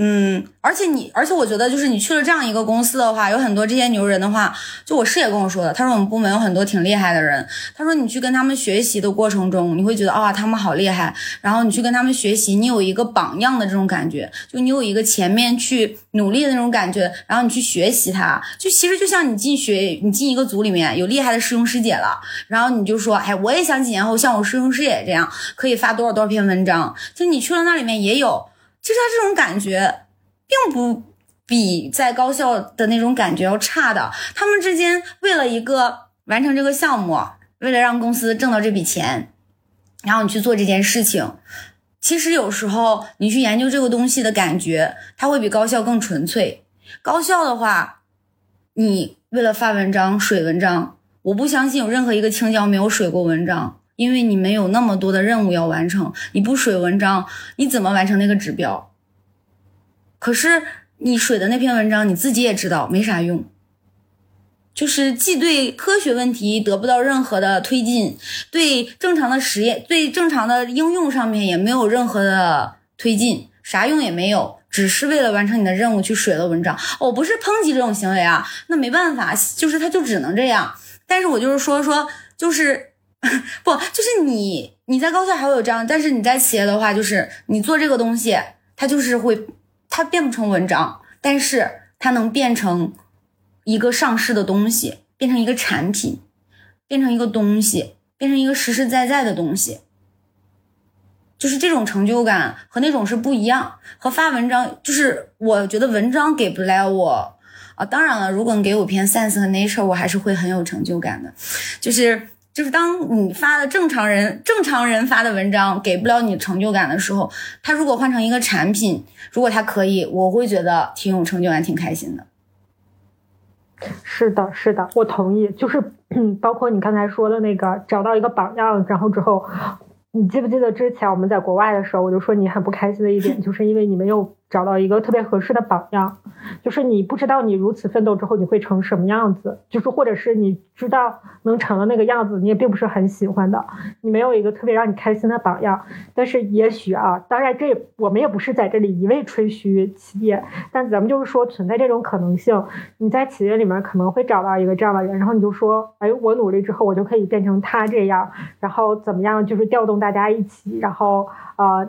嗯，而且你，而且我觉得，就是你去了这样一个公司的话，有很多这些牛人的话，就我师姐跟我说的，他说我们部门有很多挺厉害的人，他说你去跟他们学习的过程中，你会觉得啊，他们好厉害，然后你去跟他们学习，你有一个榜样的这种感觉，就你有一个前面去努力的那种感觉，然后你去学习他，就其实就像你进学，你进一个组里面有厉害的师兄师姐了，然后你就说，哎，我也想几年后像我师兄师姐这样，可以发多少多少篇文章，就你去了那里面也有。其实他这种感觉，并不比在高校的那种感觉要差的。他们之间为了一个完成这个项目，为了让公司挣到这笔钱，然后你去做这件事情。其实有时候你去研究这个东西的感觉，它会比高校更纯粹。高校的话，你为了发文章水文章，我不相信有任何一个青椒没有水过文章。因为你没有那么多的任务要完成，你不水文章，你怎么完成那个指标？可是你水的那篇文章，你自己也知道没啥用，就是既对科学问题得不到任何的推进，对正常的实验、对正常的应用上面也没有任何的推进，啥用也没有，只是为了完成你的任务去水了文章。我不是抨击这种行为啊，那没办法，就是他就只能这样。但是我就是说说，就是。不，就是你你在高校还会有这样，但是你在企业的话，就是你做这个东西，它就是会，它变不成文章，但是它能变成一个上市的东西，变成一个产品，变成一个东西，变成一个实实在在的东西。就是这种成就感和那种是不一样。和发文章，就是我觉得文章给不了我啊。当然了，如果你给我篇 Science 和 Nature，我还是会很有成就感的。就是就是当你发的正常人正常人发的文章给不了你成就感的时候，他如果换成一个产品，如果他可以，我会觉得挺有成就感，挺开心的。是的，是的，我同意。就是 包括你刚才说的那个，找到一个榜样，然后之后，你记不记得之前我们在国外的时候，我就说你很不开心的一点，就是因为你没有。找到一个特别合适的榜样，就是你不知道你如此奋斗之后你会成什么样子，就是或者是你知道能成的那个样子，你也并不是很喜欢的，你没有一个特别让你开心的榜样。但是也许啊，当然这我们也不是在这里一味吹嘘企业，但咱们就是说存在这种可能性，你在企业里面可能会找到一个这样的人，然后你就说，哎，我努力之后我就可以变成他这样，然后怎么样，就是调动大家一起，然后呃。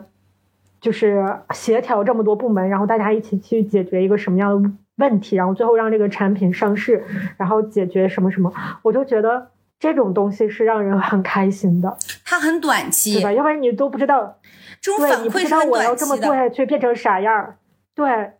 就是协调这么多部门，然后大家一起去解决一个什么样的问题，然后最后让这个产品上市，然后解决什么什么，我就觉得这种东西是让人很开心的。它很短期，对吧？要不然你都不知道，对，你不知道我要这么做下去变成啥样，对，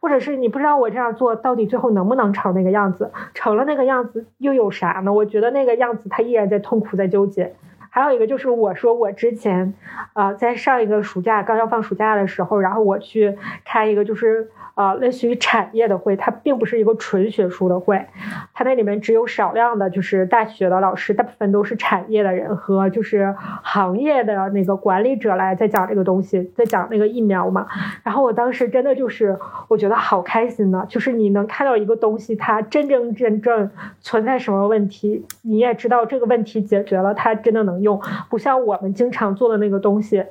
或者是你不知道我这样做到底最后能不能成那个样子，成了那个样子又有啥呢？我觉得那个样子他依然在痛苦，在纠结。还有一个就是，我说我之前，呃，在上一个暑假刚要放暑假的时候，然后我去开一个就是。呃，类似于产业的会，它并不是一个纯学术的会，它那里面只有少量的，就是大学的老师，大部分都是产业的人和就是行业的那个管理者来在讲这个东西，在讲那个疫苗嘛。然后我当时真的就是我觉得好开心呢，就是你能看到一个东西，它真真正正存在什么问题，你也知道这个问题解决了，它真的能用，不像我们经常做的那个东西。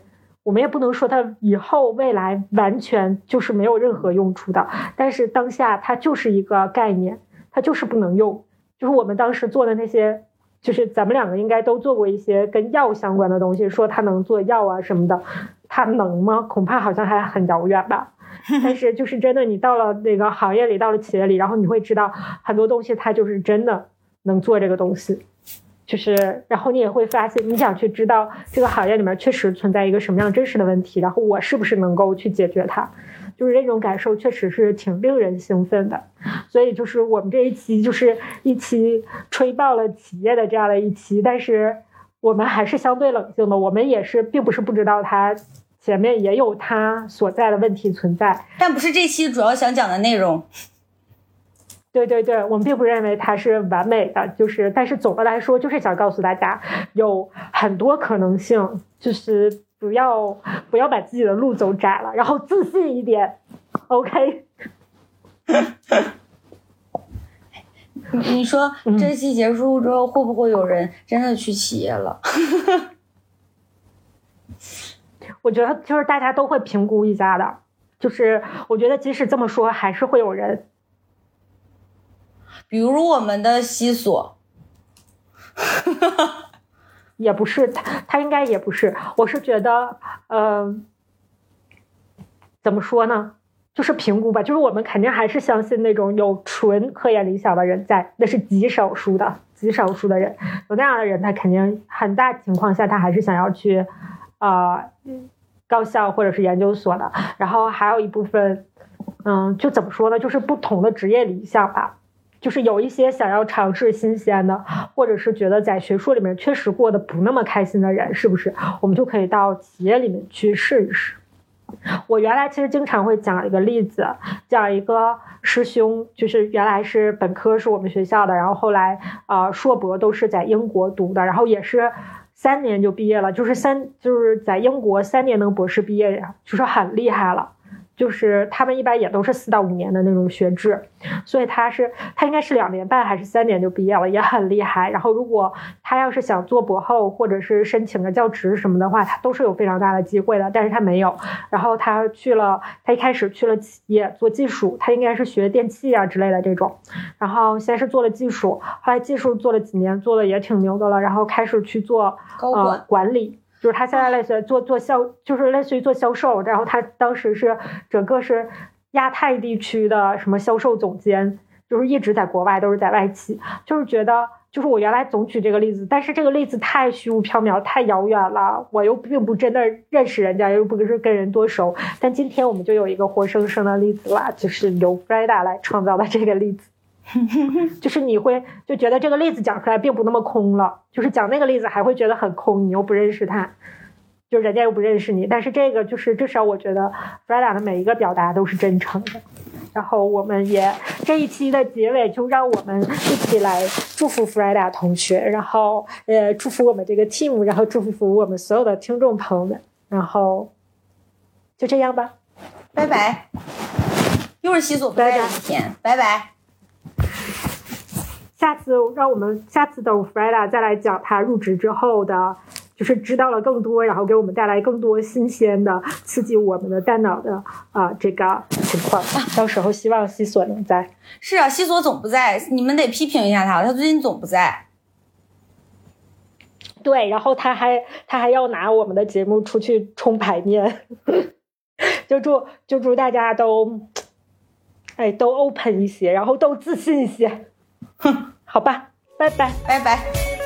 我们也不能说它以后未来完全就是没有任何用处的，但是当下它就是一个概念，它就是不能用。就是我们当时做的那些，就是咱们两个应该都做过一些跟药相关的东西，说它能做药啊什么的，它能吗？恐怕好像还很遥远吧。但是就是真的，你到了那个行业里，到了企业里，然后你会知道很多东西，它就是真的能做这个东西。就是，然后你也会发现，你想去知道这个行业里面确实存在一个什么样真实的问题，然后我是不是能够去解决它，就是这种感受确实是挺令人兴奋的。所以就是我们这一期就是一期吹爆了企业的这样的一期，但是我们还是相对冷静的，我们也是并不是不知道它前面也有它所在的问题存在，但不是这期主要想讲的内容。对对对，我们并不认为它是完美的，就是，但是总的来说，就是想告诉大家，有很多可能性，就是不要不要把自己的路走窄了，然后自信一点，OK。你说 这期结束之后，会不会有人真的去企业了？我觉得就是大家都会评估一下的，就是我觉得即使这么说，还是会有人。比如我们的西索，也不是他，他应该也不是。我是觉得，呃，怎么说呢？就是评估吧。就是我们肯定还是相信那种有纯科研理想的人在，那是极少数的，极少数的人。有那样的人，他肯定很大情况下他还是想要去啊高校或者是研究所的。然后还有一部分，嗯，就怎么说呢？就是不同的职业理想吧。就是有一些想要尝试新鲜的，或者是觉得在学术里面确实过得不那么开心的人，是不是？我们就可以到企业里面去试一试。我原来其实经常会讲一个例子，讲一个师兄，就是原来是本科是我们学校的，然后后来啊硕博都是在英国读的，然后也是三年就毕业了，就是三就是在英国三年能博士毕业呀，就是很厉害了。就是他们一般也都是四到五年的那种学制，所以他是他应该是两年半还是三年就毕业了，也很厉害。然后如果他要是想做博后或者是申请个教职什么的话，他都是有非常大的机会的。但是他没有。然后他去了，他一开始去了企业做技术，他应该是学电器啊之类的这种。然后先是做了技术，后来技术做了几年，做的也挺牛的了。然后开始去做呃管理。就是他现在类似于做做销，就是类似于做销售，然后他当时是整个是亚太地区的什么销售总监，就是一直在国外都是在外企，就是觉得就是我原来总举这个例子，但是这个例子太虚无缥缈、太遥远了，我又并不真的认识人家，又不是跟人多熟。但今天我们就有一个活生生的例子了，就是由 Freda 来创造的这个例子，就是你会就觉得这个例子讲出来并不那么空了，就是讲那个例子还会觉得很空，你又不认识他，就人家又不认识你。但是这个就是至少我觉得 Freda 的每一个表达都是真诚的。然后我们也这一期的结尾，就让我们一起来祝福 Freda 同学，然后呃祝福我们这个 team，然后祝福我们所有的听众朋友们，然后就这样吧，拜拜。又是西索不在的一天，拜拜。下次让我们下次等 Freda 再来讲他入职之后的。就是知道了更多，然后给我们带来更多新鲜的、刺激我们的大脑的啊这个情况。到时候希望西索能在。是啊，西索总不在，你们得批评一下他，他最近总不在。对，然后他还他还要拿我们的节目出去冲牌面，就祝就祝大家都，哎，都 open 一些，然后都自信一些。哼，好吧，拜拜，拜拜。